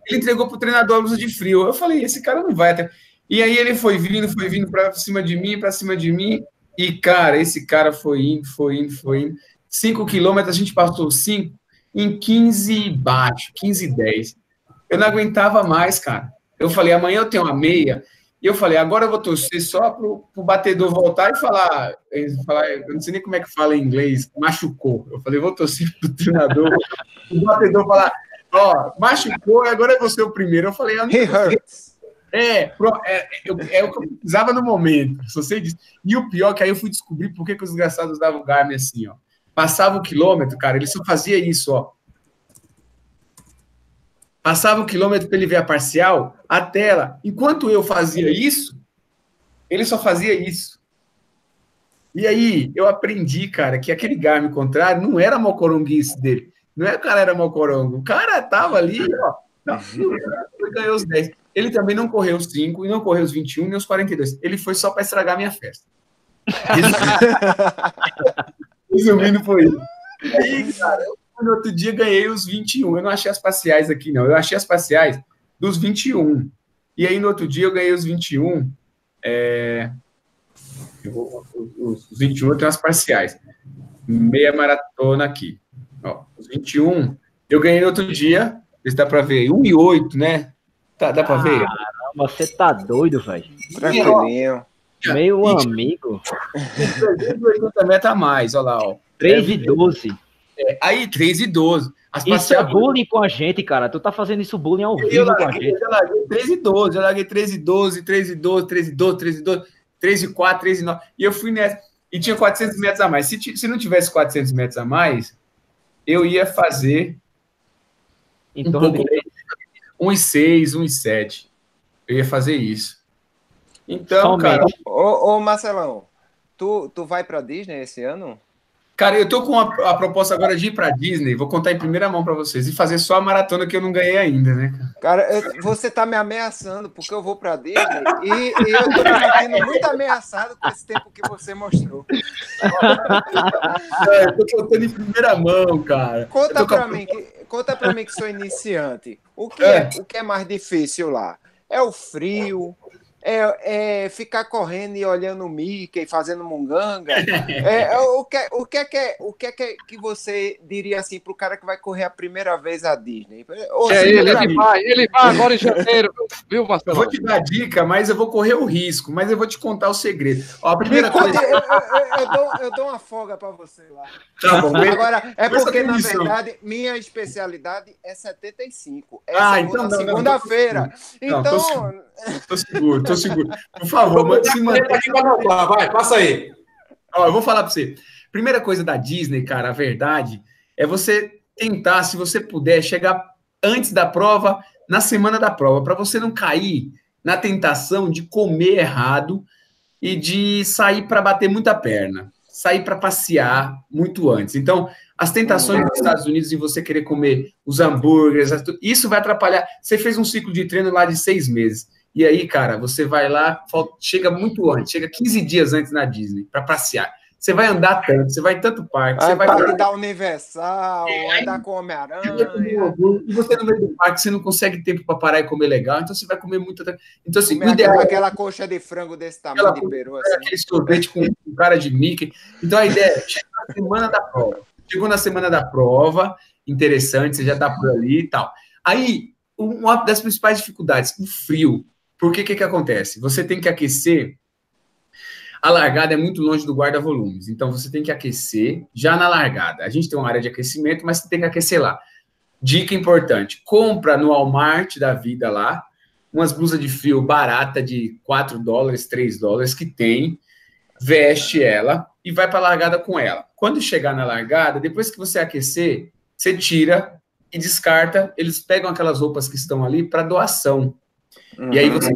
Ele entregou para o treinador a blusa de frio. Eu falei, esse cara não vai até. E aí ele foi vindo, foi vindo para cima de mim, para cima de mim. E, cara, esse cara foi indo, foi indo, foi indo. Cinco quilômetros, a gente passou cinco em 15 baixo, 15 e 10. Eu não aguentava mais, cara. Eu falei, amanhã eu tenho uma meia e eu falei, agora eu vou torcer só para o batedor voltar e falar, falar, eu não sei nem como é que fala em inglês, machucou. Eu falei, vou torcer para o treinador, o batedor falar, ó, machucou, agora é você o primeiro. Eu falei, eu não é, é, é, é, o que eu precisava no momento, só sei disso. E o pior é que aí eu fui descobrir por que, que os desgraçados davam o Garmin assim, ó. Passava o quilômetro, cara, ele só fazia isso, ó. Passava o quilômetro para ele ver a parcial, a tela. Enquanto eu fazia isso, ele só fazia isso. E aí eu aprendi, cara, que aquele Garmin contrário não era mocoronguice dele. Não é o cara era mocorongo. O cara tava ali, ó. Ele ganhou os 10. Ele também não correu os 5 e não correu os 21 nem os 42. Ele foi só para estragar minha festa. Resumindo, foi isso. E aí, cara, eu no outro dia ganhei os 21. Eu não achei as parciais aqui, não. Eu achei as parciais dos 21. E aí, no outro dia, eu ganhei os 21. É... Vou... os 21 eu tenho as parciais. Meia maratona aqui. Ó, os 21 eu ganhei no outro dia. Se dá para ver. 1 e 8, né? Tá, dá para ver? Caramba, você tá doido, velho. Tranquilinho. Meio amigo. 380 metros a mais, olha lá, ó. 3 e 12. É, aí, 3 e 12. As isso é bullying com a gente, cara. Tu tá fazendo isso bullying ao vivo larguei, com a gente. Eu larguei 3 e 12, eu larguei 3 e 12, 3 e 12, 3 e 12, 3 e 12, 3 e 4, 3 e 9. E eu fui nessa. E tinha 400 metros a mais. Se, se não tivesse 400 metros a mais, eu ia fazer em um pouco, de 1 e 6, 1 e 7. Eu ia fazer isso. Então, Somente. cara... Ô, ô Marcelão, tu, tu vai pra Disney esse ano? Cara, eu tô com a, a proposta agora de ir pra Disney, vou contar em primeira mão para vocês, e fazer só a maratona que eu não ganhei ainda, né? Cara, você tá me ameaçando porque eu vou pra Disney e, e eu tô me sentindo muito ameaçado com esse tempo que você mostrou. É, eu tô contando em primeira mão, cara. Conta pra, mim, que, conta pra mim que sou iniciante. O que, é. é. o que é mais difícil lá? É o frio? É, é, ficar correndo e olhando o Mickey, fazendo munganga. É, é, o, que, o, que é que, o que é que, que você diria assim para o cara que vai correr a primeira vez a Disney? Ou, é, ele, ele, vai, ele vai agora em janeiro, viu, Marcelo? vou te dar dica, mas eu vou correr o risco, mas eu vou te contar o segredo. Ó, a primeira coisa... eu, eu, eu, dou, eu dou uma folga para você lá. Tá bom. Agora, é porque, na verdade, minha especialidade é 75. Essa ah, então segunda-feira. Então... Tô seguro, tô seguro. Por favor, se manter. Vai, passa aí. Ó, eu vou falar para você. Primeira coisa da Disney, cara, a verdade é você tentar, se você puder, chegar antes da prova, na semana da prova, para você não cair na tentação de comer errado e de sair para bater muita perna, sair para passear muito antes. Então, as tentações dos Estados Unidos em você querer comer os hambúrgueres, isso vai atrapalhar. Você fez um ciclo de treino lá de seis meses. E aí, cara, você vai lá, chega muito antes, chega 15 dias antes na Disney para passear. Você vai andar tanto, você vai em tanto parque, você vai para dar Universal, andar com Homem-Aranha. E você no meio do parque, você não consegue tempo para parar e comer legal, então você vai comer muito. Então, assim, comer ideal, aquela coxa de frango desse tamanho de peru. Assim. Aquele sorvete com, com cara de Mickey. Então a ideia é chegar na semana da prova. Chegou na semana da prova, interessante, você já está por ali e tal. Aí, uma das principais dificuldades, o frio. Porque o que, que acontece? Você tem que aquecer. A largada é muito longe do guarda-volumes, então você tem que aquecer já na largada. A gente tem uma área de aquecimento, mas você tem que aquecer lá. Dica importante: compra no Walmart da vida lá umas blusas de frio barata de 4 dólares, 3 dólares que tem, veste ela e vai para a largada com ela. Quando chegar na largada, depois que você aquecer, você tira e descarta. Eles pegam aquelas roupas que estão ali para doação. Uhum. E aí você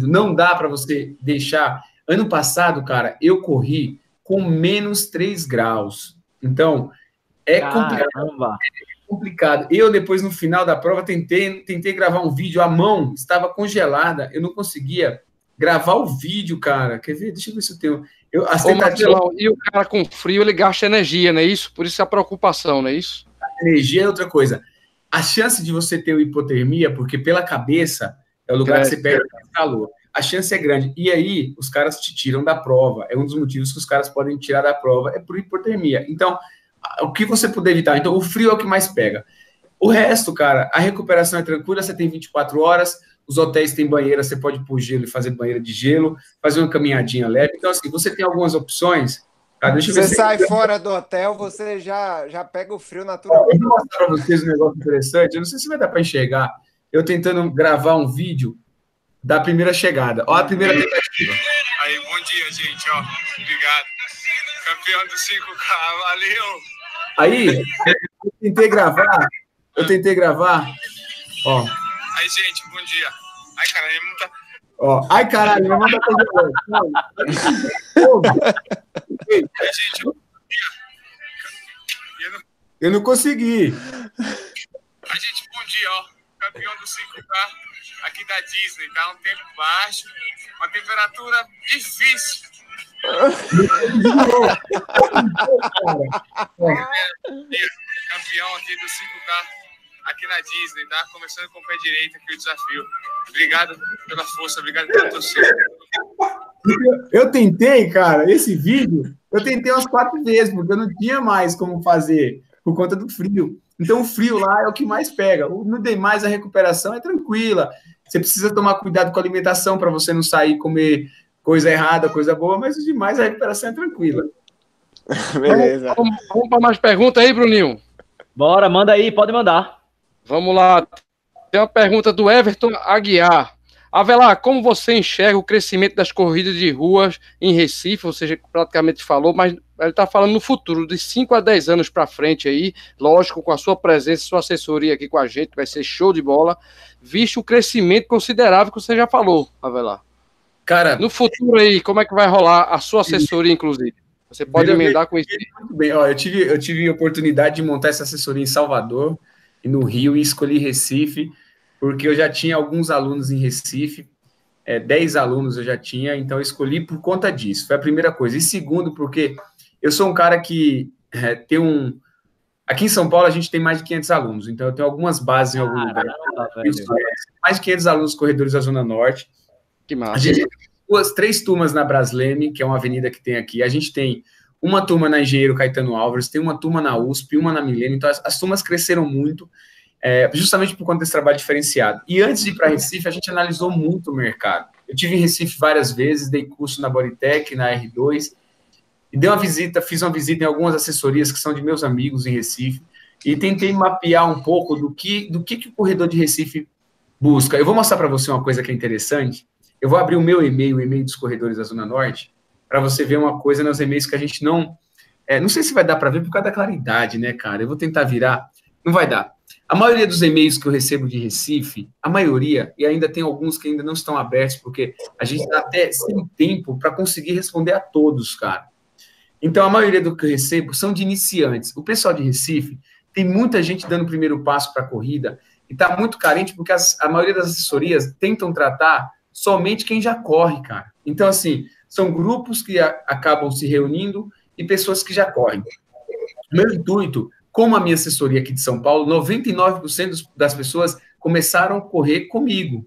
não dá para você deixar. Ano passado, cara, eu corri com menos 3 graus. Então, é complicado. É complicado. Eu, depois, no final da prova, tentei, tentei gravar um vídeo, a mão estava congelada, eu não conseguia gravar o vídeo, cara. Quer ver? Deixa eu ver se eu tenho. Eu, as Ô, Marcelão, e o cara com frio, ele gasta energia, não é isso? Por isso a preocupação, não é isso? A energia é outra coisa. A chance de você ter hipotermia, porque pela cabeça, é o lugar que você perde calor. A chance é grande. E aí, os caras te tiram da prova. É um dos motivos que os caras podem tirar da prova, é por hipotermia. Então, o que você puder evitar? Então, o frio é o que mais pega. O resto, cara, a recuperação é tranquila, você tem 24 horas, os hotéis têm banheira, você pode pro gelo e fazer banheira de gelo, fazer uma caminhadinha leve. Então, assim, você tem algumas opções. Ah, você sai fora do hotel, você já, já pega o frio natural. Eu vou mostrar para vocês um negócio interessante. Eu não sei se vai dar para enxergar eu tentando gravar um vídeo da primeira chegada. Ó, a primeira tentativa. Aí, bom dia, gente. Ó, obrigado. Campeão do 5K, valeu. Aí, eu tentei gravar. Eu tentei gravar. Ó. Aí, gente, bom dia. Ai, caralho, não tá. Ó, ai, caralho, não manda coisa Aí, gente, dia. Eu não consegui. A gente, bom dia, ó campeão do 5K aqui da Disney, tá? Um tempo baixo, uma temperatura difícil. campeão aqui do 5K aqui na Disney, tá? Começando com o pé direito aqui o desafio. Obrigado pela força, obrigado pela torcida. Eu tentei, cara, esse vídeo, eu tentei umas quatro vezes, porque eu não tinha mais como fazer por conta do frio. Então, o frio lá é o que mais pega. No demais, a recuperação é tranquila. Você precisa tomar cuidado com a alimentação para você não sair comer coisa errada, coisa boa, mas o demais, a recuperação é tranquila. Beleza. Vamos, vamos para mais perguntas aí, Bruninho? Bora, manda aí, pode mandar. Vamos lá. Tem uma pergunta do Everton Aguiar. Avelar, como você enxerga o crescimento das corridas de ruas em Recife? Você já praticamente falou, mas ele está falando no futuro, de 5 a 10 anos para frente aí, lógico, com a sua presença, sua assessoria aqui com a gente, vai ser show de bola, visto o crescimento considerável que você já falou, Avelar. Cara, no futuro aí, como é que vai rolar a sua assessoria, inclusive? Você pode emendar com isso. Muito bem, ó, eu tive, eu tive a oportunidade de montar essa assessoria em Salvador e no Rio e escolhi Recife, porque eu já tinha alguns alunos em Recife, é, 10 alunos eu já tinha, então eu escolhi por conta disso, foi a primeira coisa. E segundo, porque eu sou um cara que é, tem um. Aqui em São Paulo a gente tem mais de 500 alunos, então eu tenho algumas bases em algum lugar. mais de 500 alunos corredores da Zona Norte. Que massa. A gente tem duas, três turmas na Brasleme, que é uma avenida que tem aqui. A gente tem uma turma na Engenheiro Caetano Álvares, tem uma turma na USP, uma na Milênio. Então, as, as turmas cresceram muito, é, justamente por conta desse trabalho diferenciado. E antes de ir para Recife, a gente analisou muito o mercado. Eu tive em Recife várias vezes, dei curso na Bodytech, na R2, e dei uma visita, fiz uma visita em algumas assessorias que são de meus amigos em Recife, e tentei mapear um pouco do que, do que, que o corredor de Recife busca. Eu vou mostrar para você uma coisa que é interessante. Eu vou abrir o meu e-mail, o e-mail dos corredores da Zona Norte, para você ver uma coisa nos e-mails que a gente não. É, não sei se vai dar para ver por causa da claridade, né, cara? Eu vou tentar virar. Não vai dar. A maioria dos e-mails que eu recebo de Recife, a maioria, e ainda tem alguns que ainda não estão abertos, porque a gente está até sem tempo para conseguir responder a todos, cara. Então, a maioria do que eu recebo são de iniciantes. O pessoal de Recife tem muita gente dando o primeiro passo para a corrida e está muito carente porque as, a maioria das assessorias tentam tratar somente quem já corre, cara. Então, assim, são grupos que a, acabam se reunindo e pessoas que já correm. Meu intuito, como a minha assessoria aqui de São Paulo, 99% das pessoas começaram a correr comigo.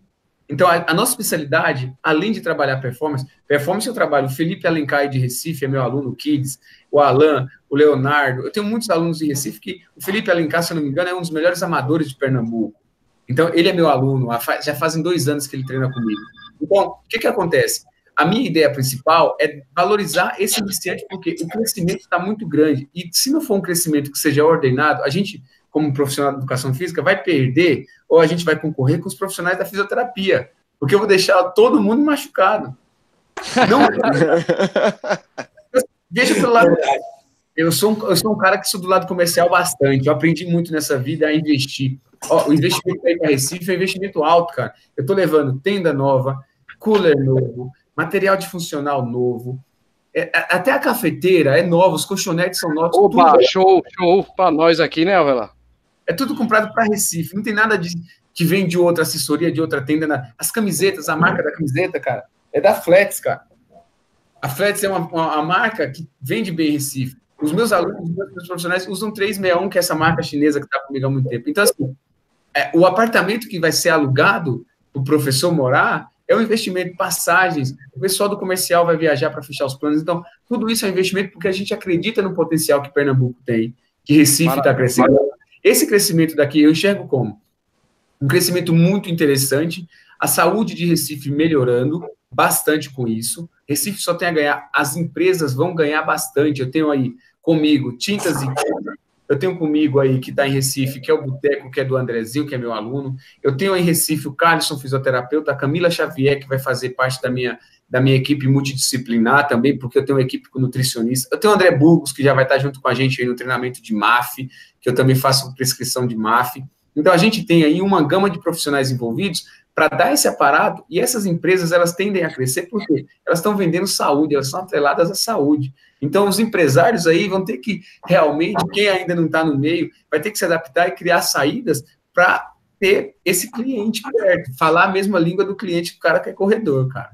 Então, a, a, nossa especialidade, além de trabalhar performance, performance eu trabalho, o Felipe Alencar de Recife é meu aluno, Kids, o Alan, o Leonardo, eu tenho muitos alunos de Recife que o Felipe Alencar, se eu não me engano, é um dos melhores amadores de Pernambuco. Então, ele é meu aluno, já fazem dois anos que ele treina comigo. Então, o que que acontece? A minha ideia principal é valorizar esse iniciante, porque o crescimento está muito grande. E se não for um crescimento que seja ordenado, a gente como profissional de educação física, vai perder ou a gente vai concorrer com os profissionais da fisioterapia, porque eu vou deixar todo mundo machucado. Não. Veja pelo lado. Eu sou, um, eu sou um cara que sou do lado comercial bastante. Eu aprendi muito nessa vida a investir. Ó, o investimento aí para Recife é um investimento alto, cara. Eu estou levando tenda nova, cooler novo, material de funcional novo. É, até a cafeteira é nova, os colchonetes são novos. Opa, show, show para nós aqui, né, Avela? É tudo comprado para Recife. Não tem nada de que vem de outra assessoria, de outra tenda. Na... As camisetas, a marca da camiseta, cara, é da Flex, cara. A Flex é uma, uma, uma marca que vende bem Recife. Os meus alunos, os meus profissionais usam 361, que é essa marca chinesa que está comigo há muito tempo. Então, assim, é, o apartamento que vai ser alugado para o professor morar é um investimento, passagens, o pessoal do comercial vai viajar para fechar os planos. Então, tudo isso é um investimento porque a gente acredita no potencial que Pernambuco tem, que Recife está crescendo. Esse crescimento daqui eu enxergo como um crescimento muito interessante, a saúde de Recife melhorando bastante com isso. Recife só tem a ganhar, as empresas vão ganhar bastante. Eu tenho aí comigo Tintas e eu tenho comigo aí que está em Recife, que é o Boteco, que é do Andrezinho, que é meu aluno. Eu tenho em Recife o Carlson, fisioterapeuta, a Camila Xavier, que vai fazer parte da minha, da minha equipe multidisciplinar também, porque eu tenho uma equipe com nutricionista. Eu tenho o André Burgos, que já vai estar junto com a gente aí no treinamento de MAF, que eu também faço prescrição de MAF. Então, a gente tem aí uma gama de profissionais envolvidos para dar esse aparato, e essas empresas, elas tendem a crescer porque elas estão vendendo saúde, elas são atreladas à saúde. Então, os empresários aí vão ter que, realmente, quem ainda não está no meio, vai ter que se adaptar e criar saídas para ter esse cliente perto, falar a mesma língua do cliente que o cara que é corredor, cara.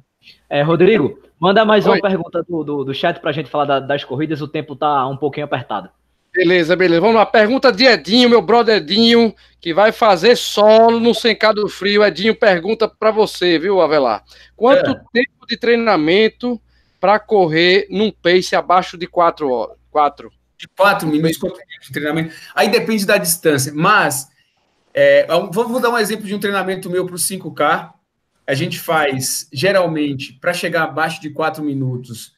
É, Rodrigo, manda mais Oi. uma pergunta do, do, do chat para a gente falar da, das corridas, o tempo está um pouquinho apertado. Beleza, beleza. Vamos lá. Pergunta de Edinho, meu brother Edinho, que vai fazer solo no Sencado Frio. Edinho pergunta para você, viu, Avelar? Quanto é. tempo de treinamento para correr num pace abaixo de 4 horas? 4. De 4 minutos de treinamento. Aí depende da distância, mas é, vou dar um exemplo de um treinamento meu para o 5K. A gente faz, geralmente, para chegar abaixo de 4 minutos,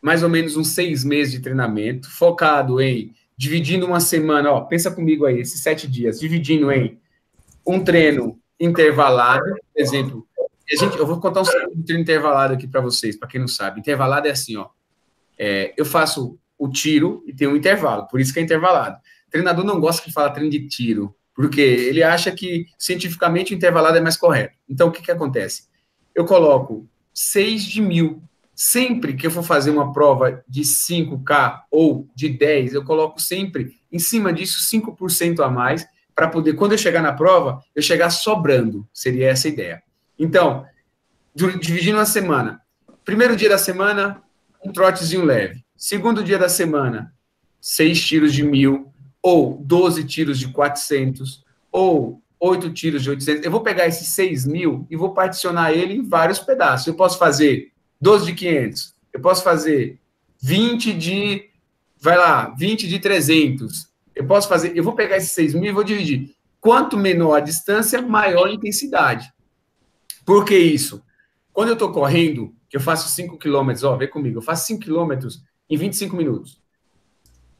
mais ou menos uns seis meses de treinamento, focado em dividindo uma semana, ó, pensa comigo aí, esses sete dias, dividindo em um treino intervalado, por exemplo, a gente, eu vou contar um treino intervalado aqui para vocês, para quem não sabe. Intervalado é assim, ó. É, eu faço o tiro e tem um intervalo, por isso que é intervalado. O treinador não gosta que fala treino de tiro, porque ele acha que cientificamente o intervalado é mais correto. Então, o que, que acontece? Eu coloco 6 de mil Sempre que eu for fazer uma prova de 5K ou de 10, eu coloco sempre em cima disso 5% a mais, para poder, quando eu chegar na prova, eu chegar sobrando. Seria essa a ideia. Então, dividindo a semana. Primeiro dia da semana, um trotezinho leve. Segundo dia da semana, seis tiros de mil, ou 12 tiros de 400, ou oito tiros de 800. Eu vou pegar esses 6 mil e vou particionar ele em vários pedaços. Eu posso fazer 12 de 500, eu posso fazer 20 de, vai lá, 20 de 300. Eu posso fazer, eu vou pegar esses 6 mil e vou dividir. Quanto menor a distância, maior a intensidade. Por que isso? Quando eu estou correndo, que eu faço 5 quilômetros, ó, vem comigo, eu faço 5 quilômetros em 25 minutos.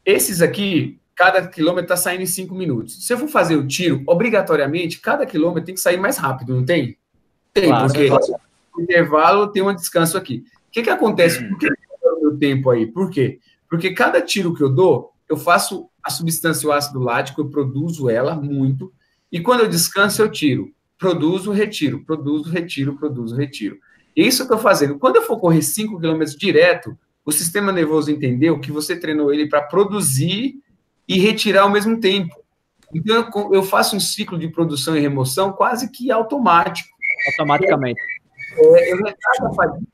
Esses aqui, cada quilômetro está saindo em 5 minutos. Se eu for fazer o tiro, obrigatoriamente, cada quilômetro tem que sair mais rápido, não tem? Tem, claro, porque o intervalo tem um descanso aqui. O que, que acontece? Por que eu meu tempo aí? Por quê? Porque cada tiro que eu dou, eu faço a substância o ácido lático, eu produzo ela muito, e quando eu descanso, eu tiro. Produzo, retiro, produzo, retiro, produzo, retiro. Isso eu estou fazendo. Quando eu for correr 5 km direto, o sistema nervoso entendeu que você treinou ele para produzir e retirar ao mesmo tempo. Então, eu faço um ciclo de produção e remoção quase que automático. Automaticamente. É, eu a fadiga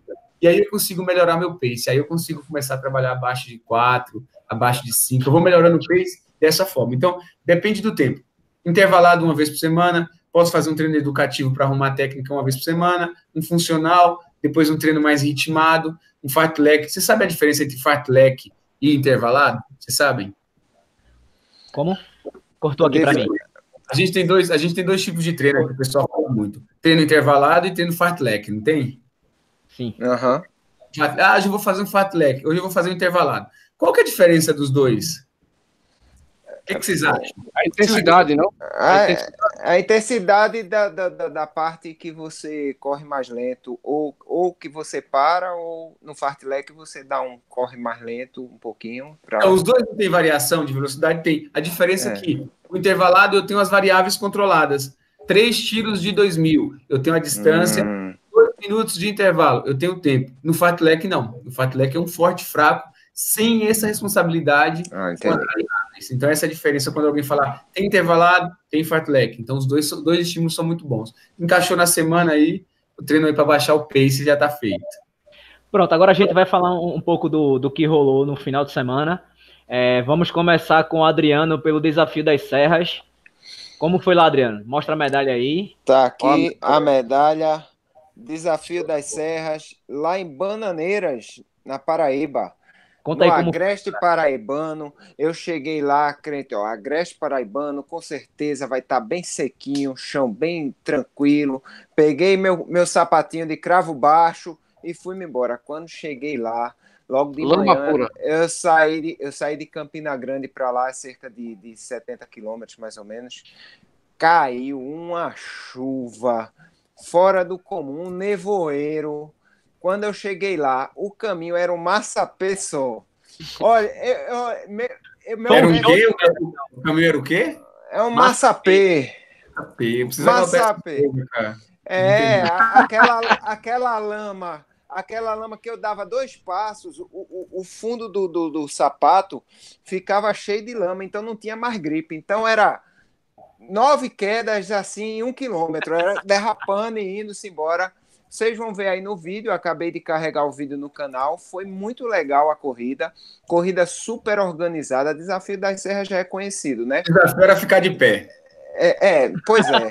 e aí eu consigo melhorar meu pace. Aí eu consigo começar a trabalhar abaixo de 4, abaixo de 5. Eu vou melhorando o pace dessa forma. Então, depende do tempo. Intervalado uma vez por semana, posso fazer um treino educativo para arrumar técnica uma vez por semana, um funcional, depois um treino mais ritmado, um fartlek. Você sabe a diferença entre fartlek e intervalado? Vocês sabem? Como? Cortou aqui para mim. A gente tem dois, a gente tem dois tipos de treino que o pessoal fala muito. Treino intervalado e treino fartlek, não tem? Sim. Uhum. Ah, hoje eu vou fazer um fartlek, hoje eu vou fazer um intervalado. Qual que é a diferença dos dois? O que, que, vocês acham? A intensidade, não? A, a intensidade da, da, da, parte que você corre mais lento, ou, ou que você para, ou no fartlek você dá um corre mais lento um pouquinho. Pra... Então, os dois não têm variação de velocidade, tem. A diferença é. é que o intervalado eu tenho as variáveis controladas. Três tiros de 2000, eu tenho a distância, hum. dois minutos de intervalo, eu tenho tempo. No fartlek, não. No fartlek é um forte fraco, sem essa responsabilidade. Ah, então, essa é a diferença quando alguém falar tem intervalado, tem fartlek. Então, os dois, dois estímulos são muito bons. Encaixou na semana aí, o treino aí para baixar o pace já está feito. Pronto, agora a gente vai falar um, um pouco do, do que rolou no final de semana. É, vamos começar com o Adriano pelo desafio das serras. Como foi lá, Adriano? Mostra a medalha aí. Tá aqui a medalha. Desafio das Serras, lá em Bananeiras, na Paraíba. Conta no aí como... Agreste Paraibano, eu cheguei lá, crente, ó, Agreste Paraibano, com certeza vai estar tá bem sequinho, chão bem tranquilo. Peguei meu, meu sapatinho de cravo baixo e fui-me embora. Quando cheguei lá, logo de Lama manhã, pura. eu saí de, eu saí de Campina Grande para lá, cerca de, de 70 quilômetros mais ou menos. Caiu uma chuva fora do comum, nevoeiro quando eu cheguei lá, o caminho era um massapê só. Olha, eu, eu, meu, meu era um quê? O caminho era o quê? É um massapê. Massapê. Massapê. É, aquela, aquela lama aquela lama que eu dava dois passos, o, o, o fundo do, do, do, sapato ficava cheio de lama, então não tinha mais gripe. Então era nove quedas assim em um quilômetro, era derrapando e indo-se embora. Vocês vão ver aí no vídeo, eu acabei de carregar o vídeo no canal. Foi muito legal a corrida. Corrida super organizada. Desafio das Serras já é conhecido, né? Desafio era ficar de pé. É, é pois é.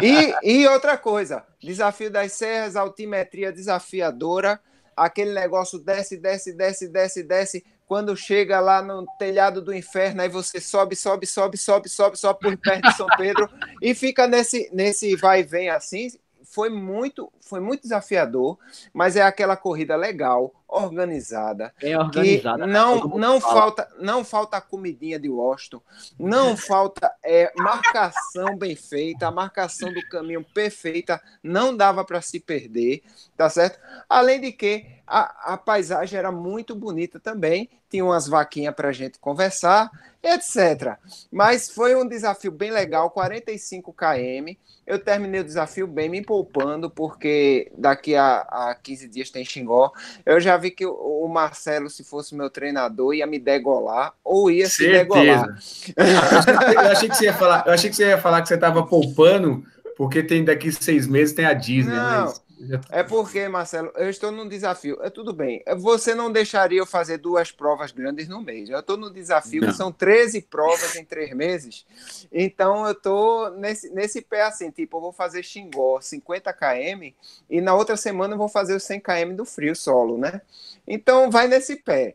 E, e outra coisa: Desafio das Serras, altimetria desafiadora. Aquele negócio desce, desce, desce, desce, desce. Quando chega lá no telhado do inferno, aí você sobe, sobe, sobe, sobe, sobe, sobe por perto de São Pedro e fica nesse, nesse vai e vem assim foi muito, foi muito desafiador, mas é aquela corrida legal, organizada. Bem organizada. Né? não, não, falta, não falta a comidinha de Washington, não falta é, marcação bem feita, a marcação do caminho perfeita, não dava para se perder, tá certo? Além de que a, a paisagem era muito bonita também, tinha umas vaquinhas para a gente conversar, etc. Mas foi um desafio bem legal, 45 km. Eu terminei o desafio bem me poupando, porque daqui a, a 15 dias tem Xingó. Eu já vi que o, o Marcelo, se fosse meu treinador, ia me degolar ou ia Certeza. se degolar. Eu achei que você ia falar, eu achei que você ia falar que você estava poupando, porque tem daqui seis meses tem a Disney. Não, mas... É porque, Marcelo, eu estou num desafio. É tudo bem. Você não deixaria eu fazer duas provas grandes no mês. Eu estou no desafio, que são 13 provas em três meses. Então, eu estou nesse, nesse pé assim, tipo, eu vou fazer Xingó 50 km e na outra semana eu vou fazer os 100 km do frio solo, né? Então, vai nesse pé.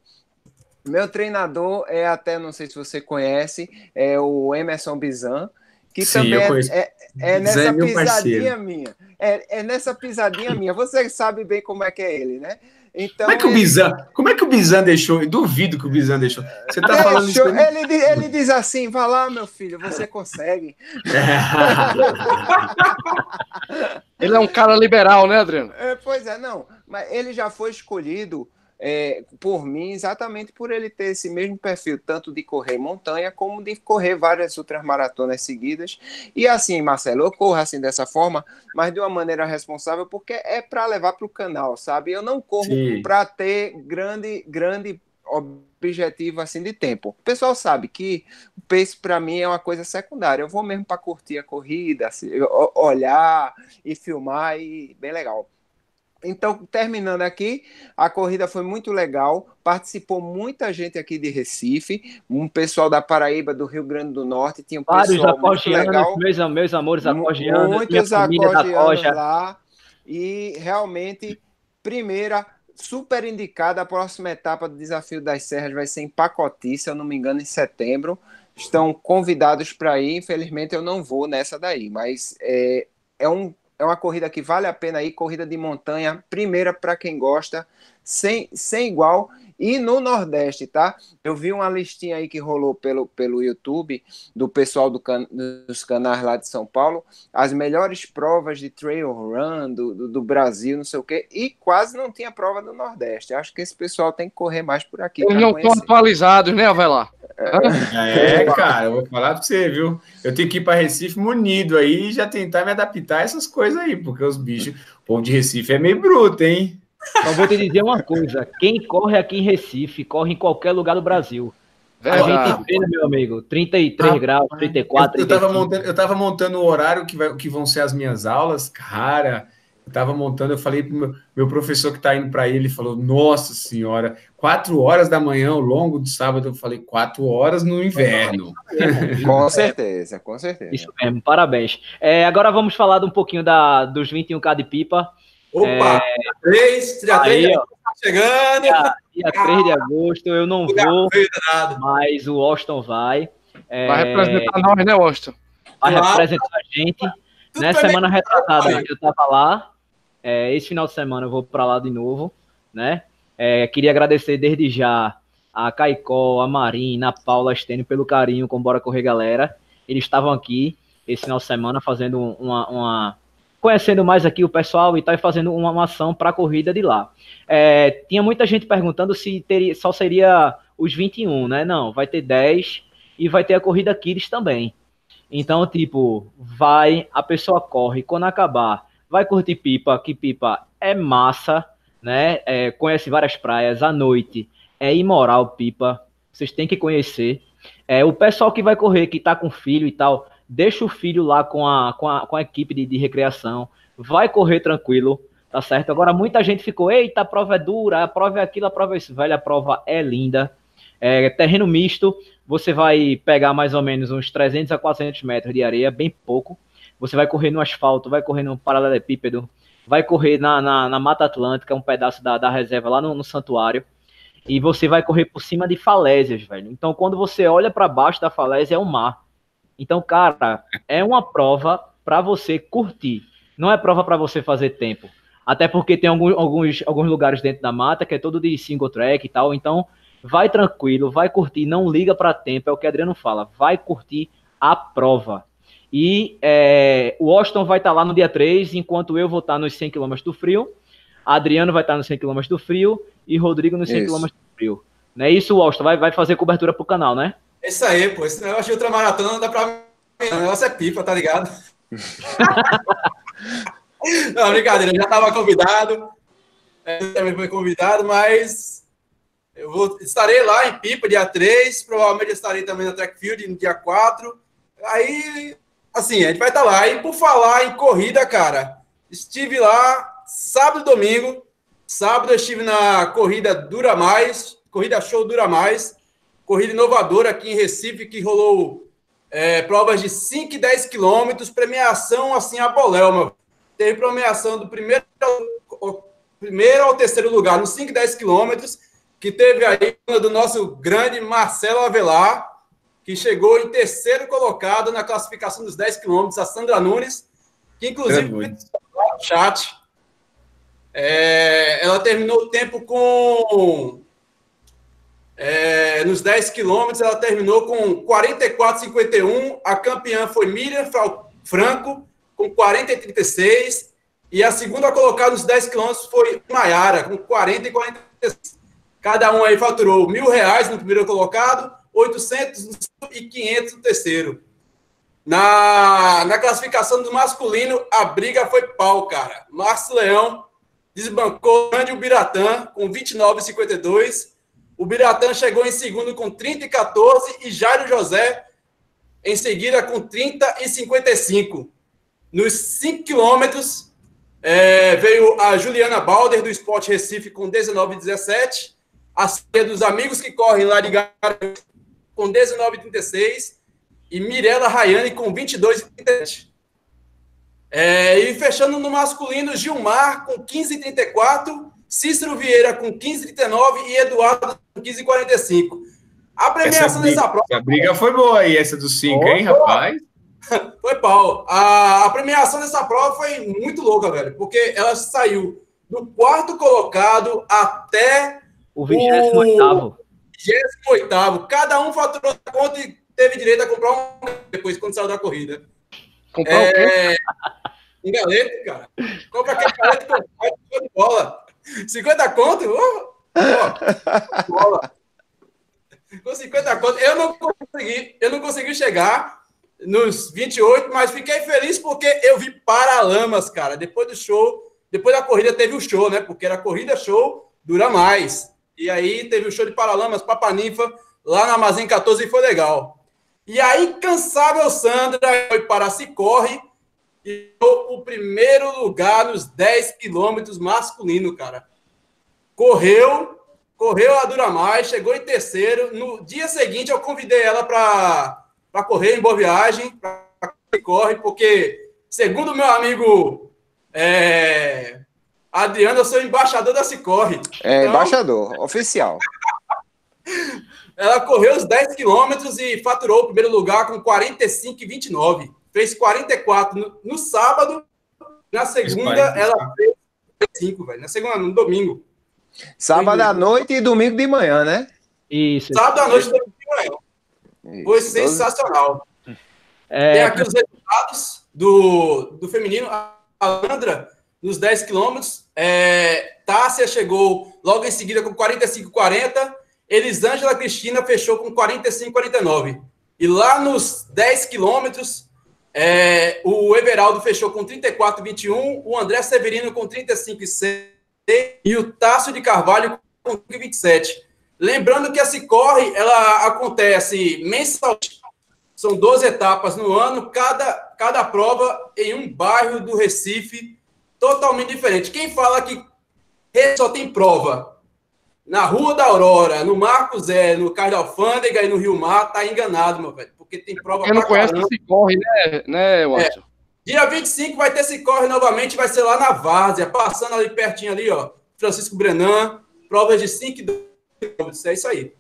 Meu treinador é até, não sei se você conhece, é o Emerson Bizan que Sim, também é, é, é, nessa é pisadinha minha. É, é, nessa pisadinha minha. Você sabe bem como é que é ele, né? Então, como é que ele... o Bizan, como é que o Bizan deixou? Eu duvido que o Bizan deixou. Você tá falando isso? Ele, ele diz assim: "Vá lá, meu filho, você consegue". ele é um cara liberal, né, Adriano? É, pois é, não. Mas ele já foi escolhido é, por mim, exatamente por ele ter esse mesmo perfil, tanto de correr montanha como de correr várias outras maratonas seguidas. E assim, Marcelo, eu corro assim dessa forma, mas de uma maneira responsável, porque é para levar para o canal, sabe? Eu não corro para ter grande, grande objetivo assim de tempo. O pessoal sabe que o pace para mim é uma coisa secundária. Eu vou mesmo para curtir a corrida, assim, olhar e filmar e bem legal. Então, terminando aqui, a corrida foi muito legal. Participou muita gente aqui de Recife, um pessoal da Paraíba, do Rio Grande do Norte, tinha um Vários pessoal muito legal. Meus, meus amores acordeanos, muitos acordeanos lá. E realmente, primeira, super indicada, a próxima etapa do Desafio das Serras vai ser em Pacoti, se eu não me engano, em setembro. Estão convidados para ir, infelizmente eu não vou nessa daí, mas é, é um é uma corrida que vale a pena ir, corrida de montanha, primeira para quem gosta, sem, sem igual. E no Nordeste, tá? Eu vi uma listinha aí que rolou pelo, pelo YouTube do pessoal do can, dos canais lá de São Paulo, as melhores provas de trail run do, do, do, Brasil, não sei o quê, e quase não tinha prova do Nordeste. Acho que esse pessoal tem que correr mais por aqui. Eles não estão atualizados, né, vai lá? É, cara, eu vou falar para você, viu? Eu tenho que ir para Recife munido aí e já tentar me adaptar a essas coisas aí, porque os bichos, o povo de Recife é meio bruto, hein? Só vou te dizer uma coisa: quem corre aqui em Recife, corre em qualquer lugar do Brasil. A gente vê, meu amigo, 33 ah, graus, 34. Eu, eu, tava montando, eu tava montando o horário que, vai, que vão ser as minhas aulas, cara. Eu tava montando, eu falei pro meu, meu professor que tá indo para ele, ele falou: Nossa senhora, quatro horas da manhã, ao longo do sábado, eu falei quatro horas no inverno. com certeza, com certeza. Isso mesmo, parabéns. É, agora vamos falar um pouquinho da, dos 21K de pipa. Opa! É... 3, dia 3 de agosto tá chegando. Dia, dia 3 de agosto, eu não vou, mas o Washington vai. É... Vai representar nós, né, Washington? Vai claro. representar a gente. Tudo Na semana retrasada, eu estava lá. É, esse final de semana eu vou para lá de novo, né? É, queria agradecer desde já a Caicó, a Marina, a Paula Stênio pelo carinho com Bora Correr Galera. Eles estavam aqui esse final de semana fazendo uma, uma conhecendo mais aqui o pessoal e tal, e fazendo uma, uma ação para a corrida de lá. É, tinha muita gente perguntando se teria, só seria os 21, né? Não, vai ter 10 e vai ter a corrida Kids também. Então, tipo, vai, a pessoa corre, quando acabar, vai curtir pipa, que pipa é massa, né? É, conhece várias praias à noite, é imoral pipa, vocês têm que conhecer. É, o pessoal que vai correr, que tá com filho e tal, deixa o filho lá com a, com a, com a equipe de, de recreação, vai correr tranquilo, tá certo? Agora, muita gente ficou, eita, a prova é dura, a prova é aquilo, a prova é isso. Velho, a prova é linda. É, terreno misto, você vai pegar mais ou menos uns 300 a 400 metros de areia, bem pouco. Você vai correr no asfalto, vai correr no paralelepípedo, vai correr na, na, na Mata Atlântica, um pedaço da, da reserva lá no, no santuário. E você vai correr por cima de falésias, velho. Então, quando você olha para baixo da falésia, é o mar. Então, cara, é uma prova para você curtir. Não é prova para você fazer tempo. Até porque tem alguns, alguns, alguns lugares dentro da mata que é todo de single track e tal. Então, vai tranquilo, vai curtir, não liga para tempo. É o que Adriano fala. Vai curtir a prova. E é, o Washington vai estar tá lá no dia 3, enquanto eu vou estar tá nos 100 km do frio. Adriano vai estar tá nos 100 km do frio e Rodrigo nos 100 km do frio. Não é isso, Washington? Vai, vai fazer cobertura pro canal, né? É isso aí, pô. Esse negócio de ultramaratona não dá pra. O negócio é pipa, tá ligado? não, brincadeira, eu já estava convidado. Eu também fui convidado, mas eu vou, estarei lá em Pipa, dia 3. Provavelmente estarei também na Track Field no dia 4. Aí, assim, a gente vai estar lá. E por falar em corrida, cara, estive lá sábado e domingo. Sábado eu estive na corrida Dura Mais, corrida show Dura Mais, corrida inovadora aqui em Recife, que rolou é, provas de 5 e 10 quilômetros, premiação assim a Bolelma. Teve premiação do primeiro primeiro ao terceiro lugar nos 5 e 10 quilômetros, que teve aí do nosso grande Marcelo Avelar, que chegou em terceiro colocado na classificação dos 10 quilômetros, a Sandra Nunes, que inclusive no chat. É, ela terminou o tempo com. É, nos 10 quilômetros, ela terminou com 44,51. A campeã foi Miriam Franco, com 40,36. E a segunda colocada nos 10 quilômetros foi Maiara, com 40 e 46. Cada um aí faturou mil reais no primeiro colocado, 800 e 500 no terceiro. Na, na classificação do masculino, a briga foi pau, cara. Márcio Leão desbancou grande o Biratã com 29,52. O Biratã chegou em segundo com 30 e 14 e Jairo José em seguida com 30 e 55. Nos 5 quilômetros, é, veio a Juliana Balder do Esporte Recife com 19 e 17. A dos amigos que correm lá de Garanhuns com 19 e 36 e Mirella Rayane com 22 e 37. É, e fechando no masculino, Gilmar com 15 e 34, Cícero Vieira com 15 e 39 e Eduardo com 15 e 45. A premiação briga, dessa prova. A briga foi boa aí, essa dos 5, oh, hein, rapaz? Foi pau. A, a, premiação dessa prova foi muito louca, velho, porque ela saiu do quarto colocado até o 28. 28. Cada um faturou a conta e teve direito a comprar um depois, quando saiu da corrida. Comprar é... um galeto, cara. Compra aquele galeto com de bola. 50 conto? Oh, oh, bola. Com 50 conto. Eu não consegui, eu não consegui chegar nos 28, mas fiquei feliz porque eu vi Paralamas, cara. Depois do show, depois da corrida teve o show, né? Porque era corrida show, dura mais. E aí teve o show de Paralamas, Papaninfa, lá na Amazém 14 e foi legal. E aí, cansável Sandra foi para Cicorre e o primeiro lugar nos 10 quilômetros masculino, cara. Correu, correu a Dura Mais, chegou em terceiro. No dia seguinte, eu convidei ela para correr em boa viagem, para corre, porque, segundo meu amigo é, Adriano, eu sou embaixador da Cicorre. É, então, embaixador, oficial. Ela correu os 10 quilômetros e faturou o primeiro lugar com 45,29. Fez 44 no, no sábado. Na segunda, ela fez 45, velho. Na segunda, no domingo. Sábado à noite e domingo de manhã, né? Isso. Sábado à noite e domingo de manhã. Foi sensacional. É... Tem aqui os resultados do, do feminino. A Andra nos 10 quilômetros. É, Tássia chegou logo em seguida com 45,40. Elisângela Cristina fechou com 45,49. E lá nos 10 quilômetros, é, o Everaldo fechou com 34,21. O André Severino com 35,6. E o Tássio de Carvalho com 27. Lembrando que essa corre, ela acontece mensalmente. São 12 etapas no ano, cada, cada prova em um bairro do Recife totalmente diferente. Quem fala que só tem prova na Rua da Aurora, no Marco Zé, no Cais da Alfândega e no Rio Mar, tá enganado, meu velho. Porque tem prova Quem não conhece esse corre, né, né é. Watson? É. Dia 25 vai ter esse corre novamente, vai ser lá na Várzea, passando ali pertinho ali, ó. Francisco Brenan, provas de 5 quilômetros, é isso aí.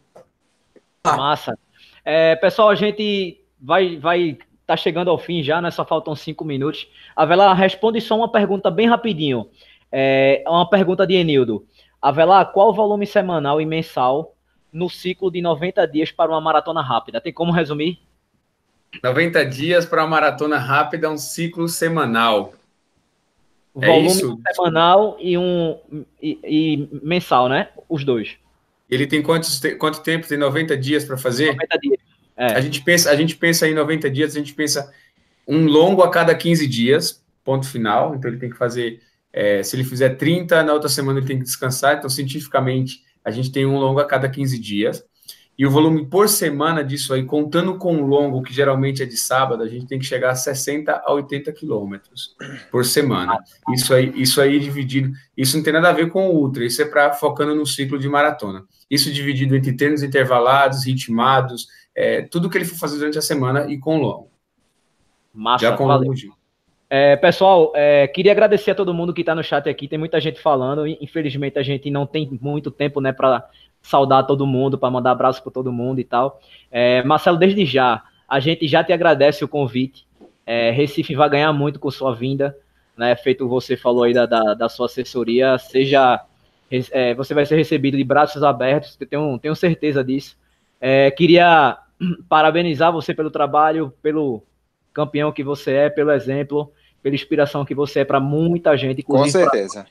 Massa. É, pessoal, a gente vai, vai tá chegando ao fim já, né? Só faltam cinco minutos. Avelar, responde só uma pergunta bem rapidinho. É uma pergunta de Enildo. Avelar, qual o volume semanal e mensal no ciclo de 90 dias para uma maratona rápida? Tem como resumir? 90 dias para uma maratona rápida é um ciclo semanal. É volume isso? semanal e um e, e, mensal, né? Os dois. Ele tem quantos, quanto tempo? Tem 90 dias para fazer? 90 dias. É. A, gente pensa, a gente pensa em 90 dias, a gente pensa um longo a cada 15 dias, ponto final. Então ele tem que fazer, é, se ele fizer 30, na outra semana ele tem que descansar. Então, cientificamente, a gente tem um longo a cada 15 dias. E o volume por semana disso aí, contando com o longo, que geralmente é de sábado, a gente tem que chegar a 60 a 80 quilômetros por semana. Isso aí, isso aí dividido, isso não tem nada a ver com o ultra, isso é para focando no ciclo de maratona. Isso dividido entre treinos intervalados, ritmados, é, tudo que ele for fazer durante a semana e com longo. Massa, Já com valeu. É, pessoal, é, queria agradecer a todo mundo que está no chat aqui. Tem muita gente falando. Infelizmente, a gente não tem muito tempo né, para saudar todo mundo, para mandar abraço para todo mundo e tal. É, Marcelo, desde já, a gente já te agradece o convite. É, Recife vai ganhar muito com sua vinda, né? Feito você falou aí da, da, da sua assessoria, seja é, você vai ser recebido de braços abertos, tenho, tenho certeza disso. É, queria parabenizar você pelo trabalho, pelo campeão que você é, pelo exemplo, pela inspiração que você é para muita gente. Com certeza.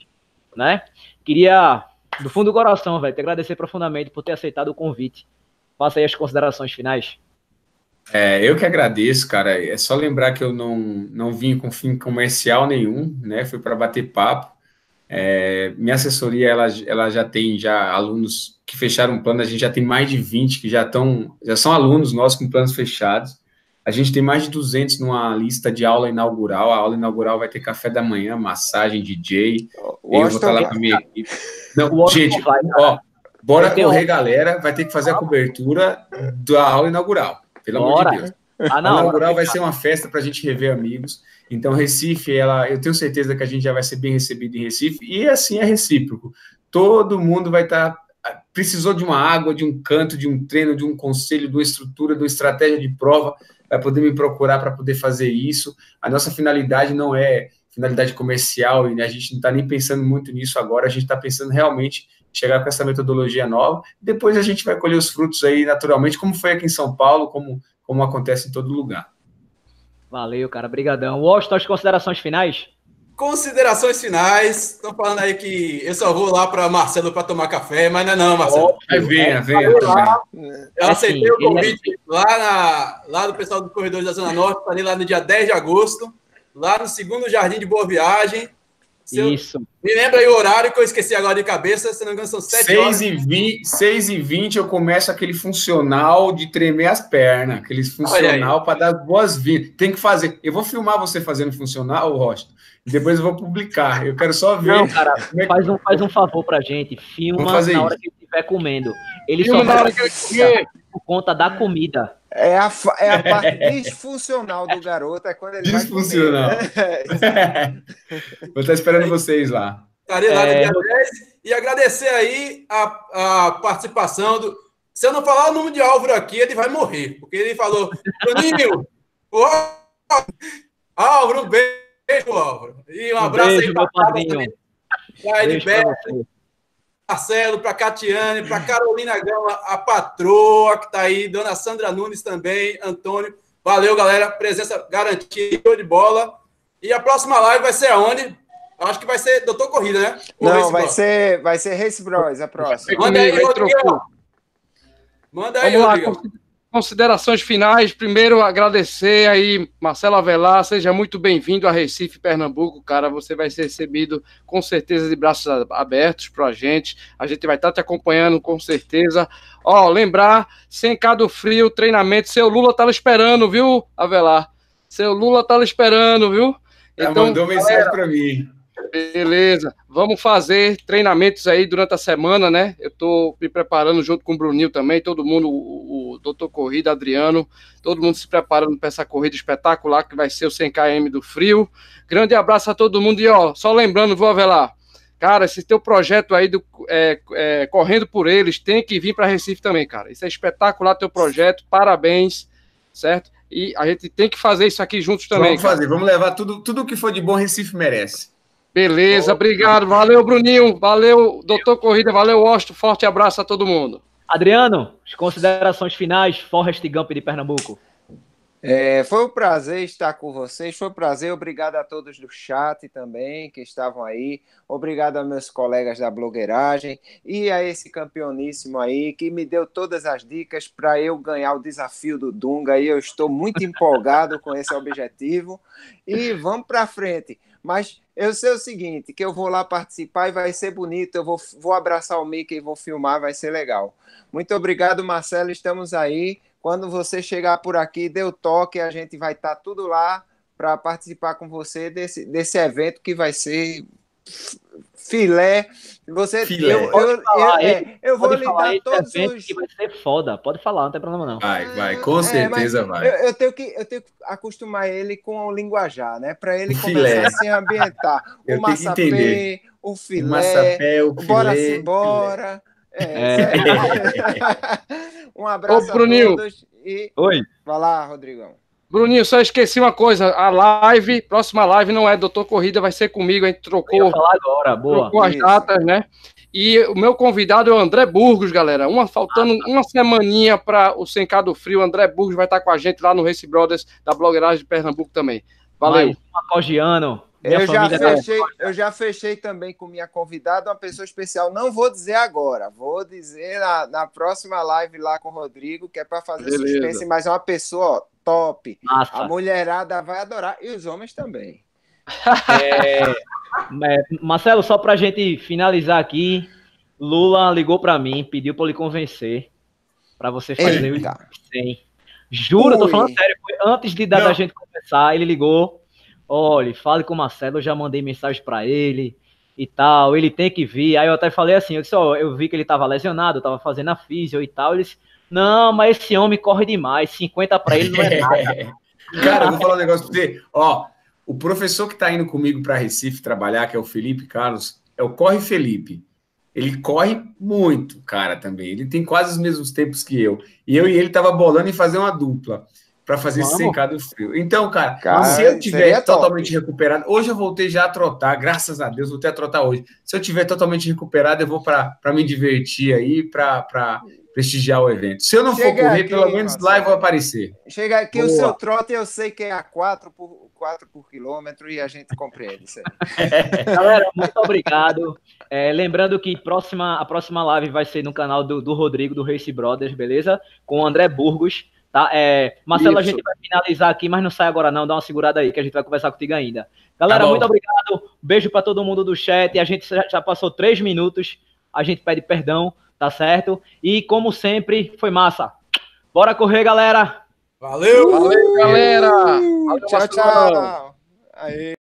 Pra, né? Queria do fundo do coração, velho, te agradecer profundamente por ter aceitado o convite. Faça aí as considerações finais. É, eu que agradeço, cara. É só lembrar que eu não, não vim com fim comercial nenhum, né? Fui para bater papo. É, minha assessoria, ela, ela já tem já alunos que fecharam um plano, a gente já tem mais de 20 que já estão, já são alunos nossos com planos fechados. A gente tem mais de 200 numa lista de aula inaugural. A aula inaugural vai ter café da manhã, massagem, DJ. O eu vou estar lá com a minha equipe. Não, gente, ó, bora correr, galera. Vai ter que fazer a cobertura da aula inaugural. Pelo bora. amor de Deus. Ah, não, a inaugural vai ser uma festa para a gente rever amigos. Então, Recife, ela, eu tenho certeza que a gente já vai ser bem recebido em Recife. E assim é recíproco. Todo mundo vai estar. Tá, precisou de uma água, de um canto, de um treino, de um conselho, de uma estrutura, de uma estratégia de prova, vai poder me procurar para poder fazer isso. A nossa finalidade não é finalidade comercial, e a gente não está nem pensando muito nisso agora, a gente está pensando realmente chegar com essa metodologia nova, depois a gente vai colher os frutos aí naturalmente, como foi aqui em São Paulo, como, como acontece em todo lugar. Valeu, cara, brigadão. Washington, as considerações finais? Considerações finais. Estão falando aí que eu só vou lá para Marcelo para tomar café, mas não é não, Marcelo. Oh, venha, venha. Eu aceitei o convite lá, na, lá do pessoal do Corredor da Zona Norte, estarei lá no dia 10 de agosto lá no segundo Jardim de Boa Viagem. Isso. Me lembra aí o horário que eu esqueci agora de cabeça, se não me engano, são 7 6 horas. E 20, 6 e 20 eu começo aquele funcional de tremer as pernas, aquele funcional para dar boas-vindas. Tem que fazer. Eu vou filmar você fazendo funcional, Rocha. Depois eu vou publicar. Eu quero só ver. Não, cara, é faz, um, faz um favor pra gente. Filma na isso. hora que estiver comendo. Ele Filma só na hora que eu por conta da comida. É a, é a parte disfuncional do garoto, é quando ele Disfuncional. Vai Vou estar esperando vocês lá. Estarei lá é... dia 10 e agradecer aí a, a participação do. Se eu não falar o nome de Álvaro aqui, ele vai morrer, porque ele falou, Toninho, Álvaro, um beijo, Álvaro. E um abraço beijo, aí para o Edberto. Marcelo, para Catiane, para Carolina Gama, a patroa que está aí, Dona Sandra Nunes também, Antônio. Valeu, galera. Presença garantida de bola. E a próxima live vai ser aonde? Acho que vai ser Doutor Corrida, né? Ou Não, vai ser, vai ser Race Bros, a próxima. Manda aí, Rodrigo. Manda aí, Vamos Rodrigo. Considerações finais. Primeiro, agradecer aí, Marcelo Avelar. Seja muito bem-vindo a Recife, Pernambuco, cara. Você vai ser recebido com certeza de braços abertos para a gente. A gente vai estar tá te acompanhando com certeza. Ó, lembrar, sem do frio, treinamento. Seu Lula tá esperando, viu, Avelar? Seu Lula tá esperando, viu? Então, mandou mensagem para mim. Beleza. Vamos fazer treinamentos aí durante a semana, né? Eu estou me preparando junto com o Brunil também, todo mundo, o, o Doutor Corrida, Adriano, todo mundo se preparando para essa corrida espetacular que vai ser o 100km do frio. Grande abraço a todo mundo e ó, só lembrando, vou avelar. Cara, esse teu projeto aí do é, é, correndo por eles tem que vir para Recife também, cara. Isso é espetacular teu projeto, parabéns, certo? E a gente tem que fazer isso aqui juntos também. Vamos fazer, cara. vamos levar tudo, tudo que for de bom Recife merece. Beleza, obrigado. Valeu, Bruninho. Valeu, doutor Corrida. Valeu, Osto. Forte abraço a todo mundo. Adriano, as considerações finais, Forrest Gump de Pernambuco. É, foi um prazer estar com vocês, foi um prazer. Obrigado a todos do chat também que estavam aí. Obrigado a meus colegas da blogueiragem e a esse campeoníssimo aí que me deu todas as dicas para eu ganhar o desafio do Dunga. E eu estou muito empolgado com esse objetivo. E vamos para frente. Mas eu sei o seguinte, que eu vou lá participar e vai ser bonito. Eu vou, vou abraçar o Mickey e vou filmar, vai ser legal. Muito obrigado, Marcelo. Estamos aí. Quando você chegar por aqui, dê o toque, a gente vai estar tá tudo lá para participar com você desse, desse evento que vai ser filé. Você, filé. Eu, eu, falar, eu, é, eu vou lhe dar todos os. Que vai ser foda, pode falar, não tem problema não. Vai, vai, com é, certeza vai. Eu, eu, tenho que, eu tenho que acostumar ele com o linguajar, né? Para ele começar filé. a se ambientar. o maçapê, o filé, o, maçapé, o, filé, bora se embora. É, é. um abraço Ô, a todos e Oi. vai lá, Rodrigão. Bruninho, só esqueci uma coisa. A live, próxima live não é Doutor Corrida, vai ser comigo. A gente trocou, agora, boa. trocou as datas, né? E o meu convidado é o André Burgos, galera. Uma, faltando ah, tá. uma semaninha para o Sencado Frio. O André Burgos vai estar com a gente lá no Race Brothers da blogueiragem de Pernambuco também. Valeu. Macogiano. Eu já, fechei, eu já fechei também com minha convidada, uma pessoa especial. Não vou dizer agora, vou dizer na, na próxima live lá com o Rodrigo, que é para fazer Beleza. suspense, mas é uma pessoa ó, top. Massa. A mulherada vai adorar e os homens também. É, é, Marcelo, só para a gente finalizar aqui, Lula ligou para mim, pediu para lhe convencer para você fazer Eita. o 100. Juro, Ui. tô falando sério. Foi antes de da, da gente começar, ele ligou olha, fale com o Marcelo, eu já mandei mensagem para ele e tal, ele tem que vir. Aí eu até falei assim, eu disse, ó, eu vi que ele tava lesionado, tava fazendo a físio e tal. Ele disse, não, mas esse homem corre demais, 50 para ele não é nada. Cara, eu vou falar um negócio pra você. Ó, o professor que tá indo comigo para Recife trabalhar, que é o Felipe Carlos, é o Corre Felipe. Ele corre muito, cara, também. Ele tem quase os mesmos tempos que eu. E eu e ele tava bolando em fazer uma dupla para fazer Vamos. esse secado frio. Então, cara, cara se eu tiver totalmente top. recuperado, hoje eu voltei já a trotar, graças a Deus, voltei a trotar hoje. Se eu tiver totalmente recuperado, eu vou para me divertir aí, para prestigiar o evento. Se eu não Chega for correr, aqui, pelo menos lá eu vou aparecer. Chega aqui Boa. o seu trote, eu sei que é a 4 por, 4 por quilômetro e a gente compreende isso aí. Galera, muito obrigado. É, lembrando que próxima, a próxima live vai ser no canal do, do Rodrigo, do Race Brothers, beleza? Com o André Burgos. Tá? É, Marcelo, Isso. a gente vai finalizar aqui, mas não sai agora não, dá uma segurada aí, que a gente vai conversar contigo ainda. Galera, tá muito obrigado, beijo para todo mundo do chat, a gente já passou três minutos, a gente pede perdão, tá certo? E como sempre, foi massa. Bora correr, galera! Valeu! Valeu, galera! Valeu, tchau, tchau! Aê.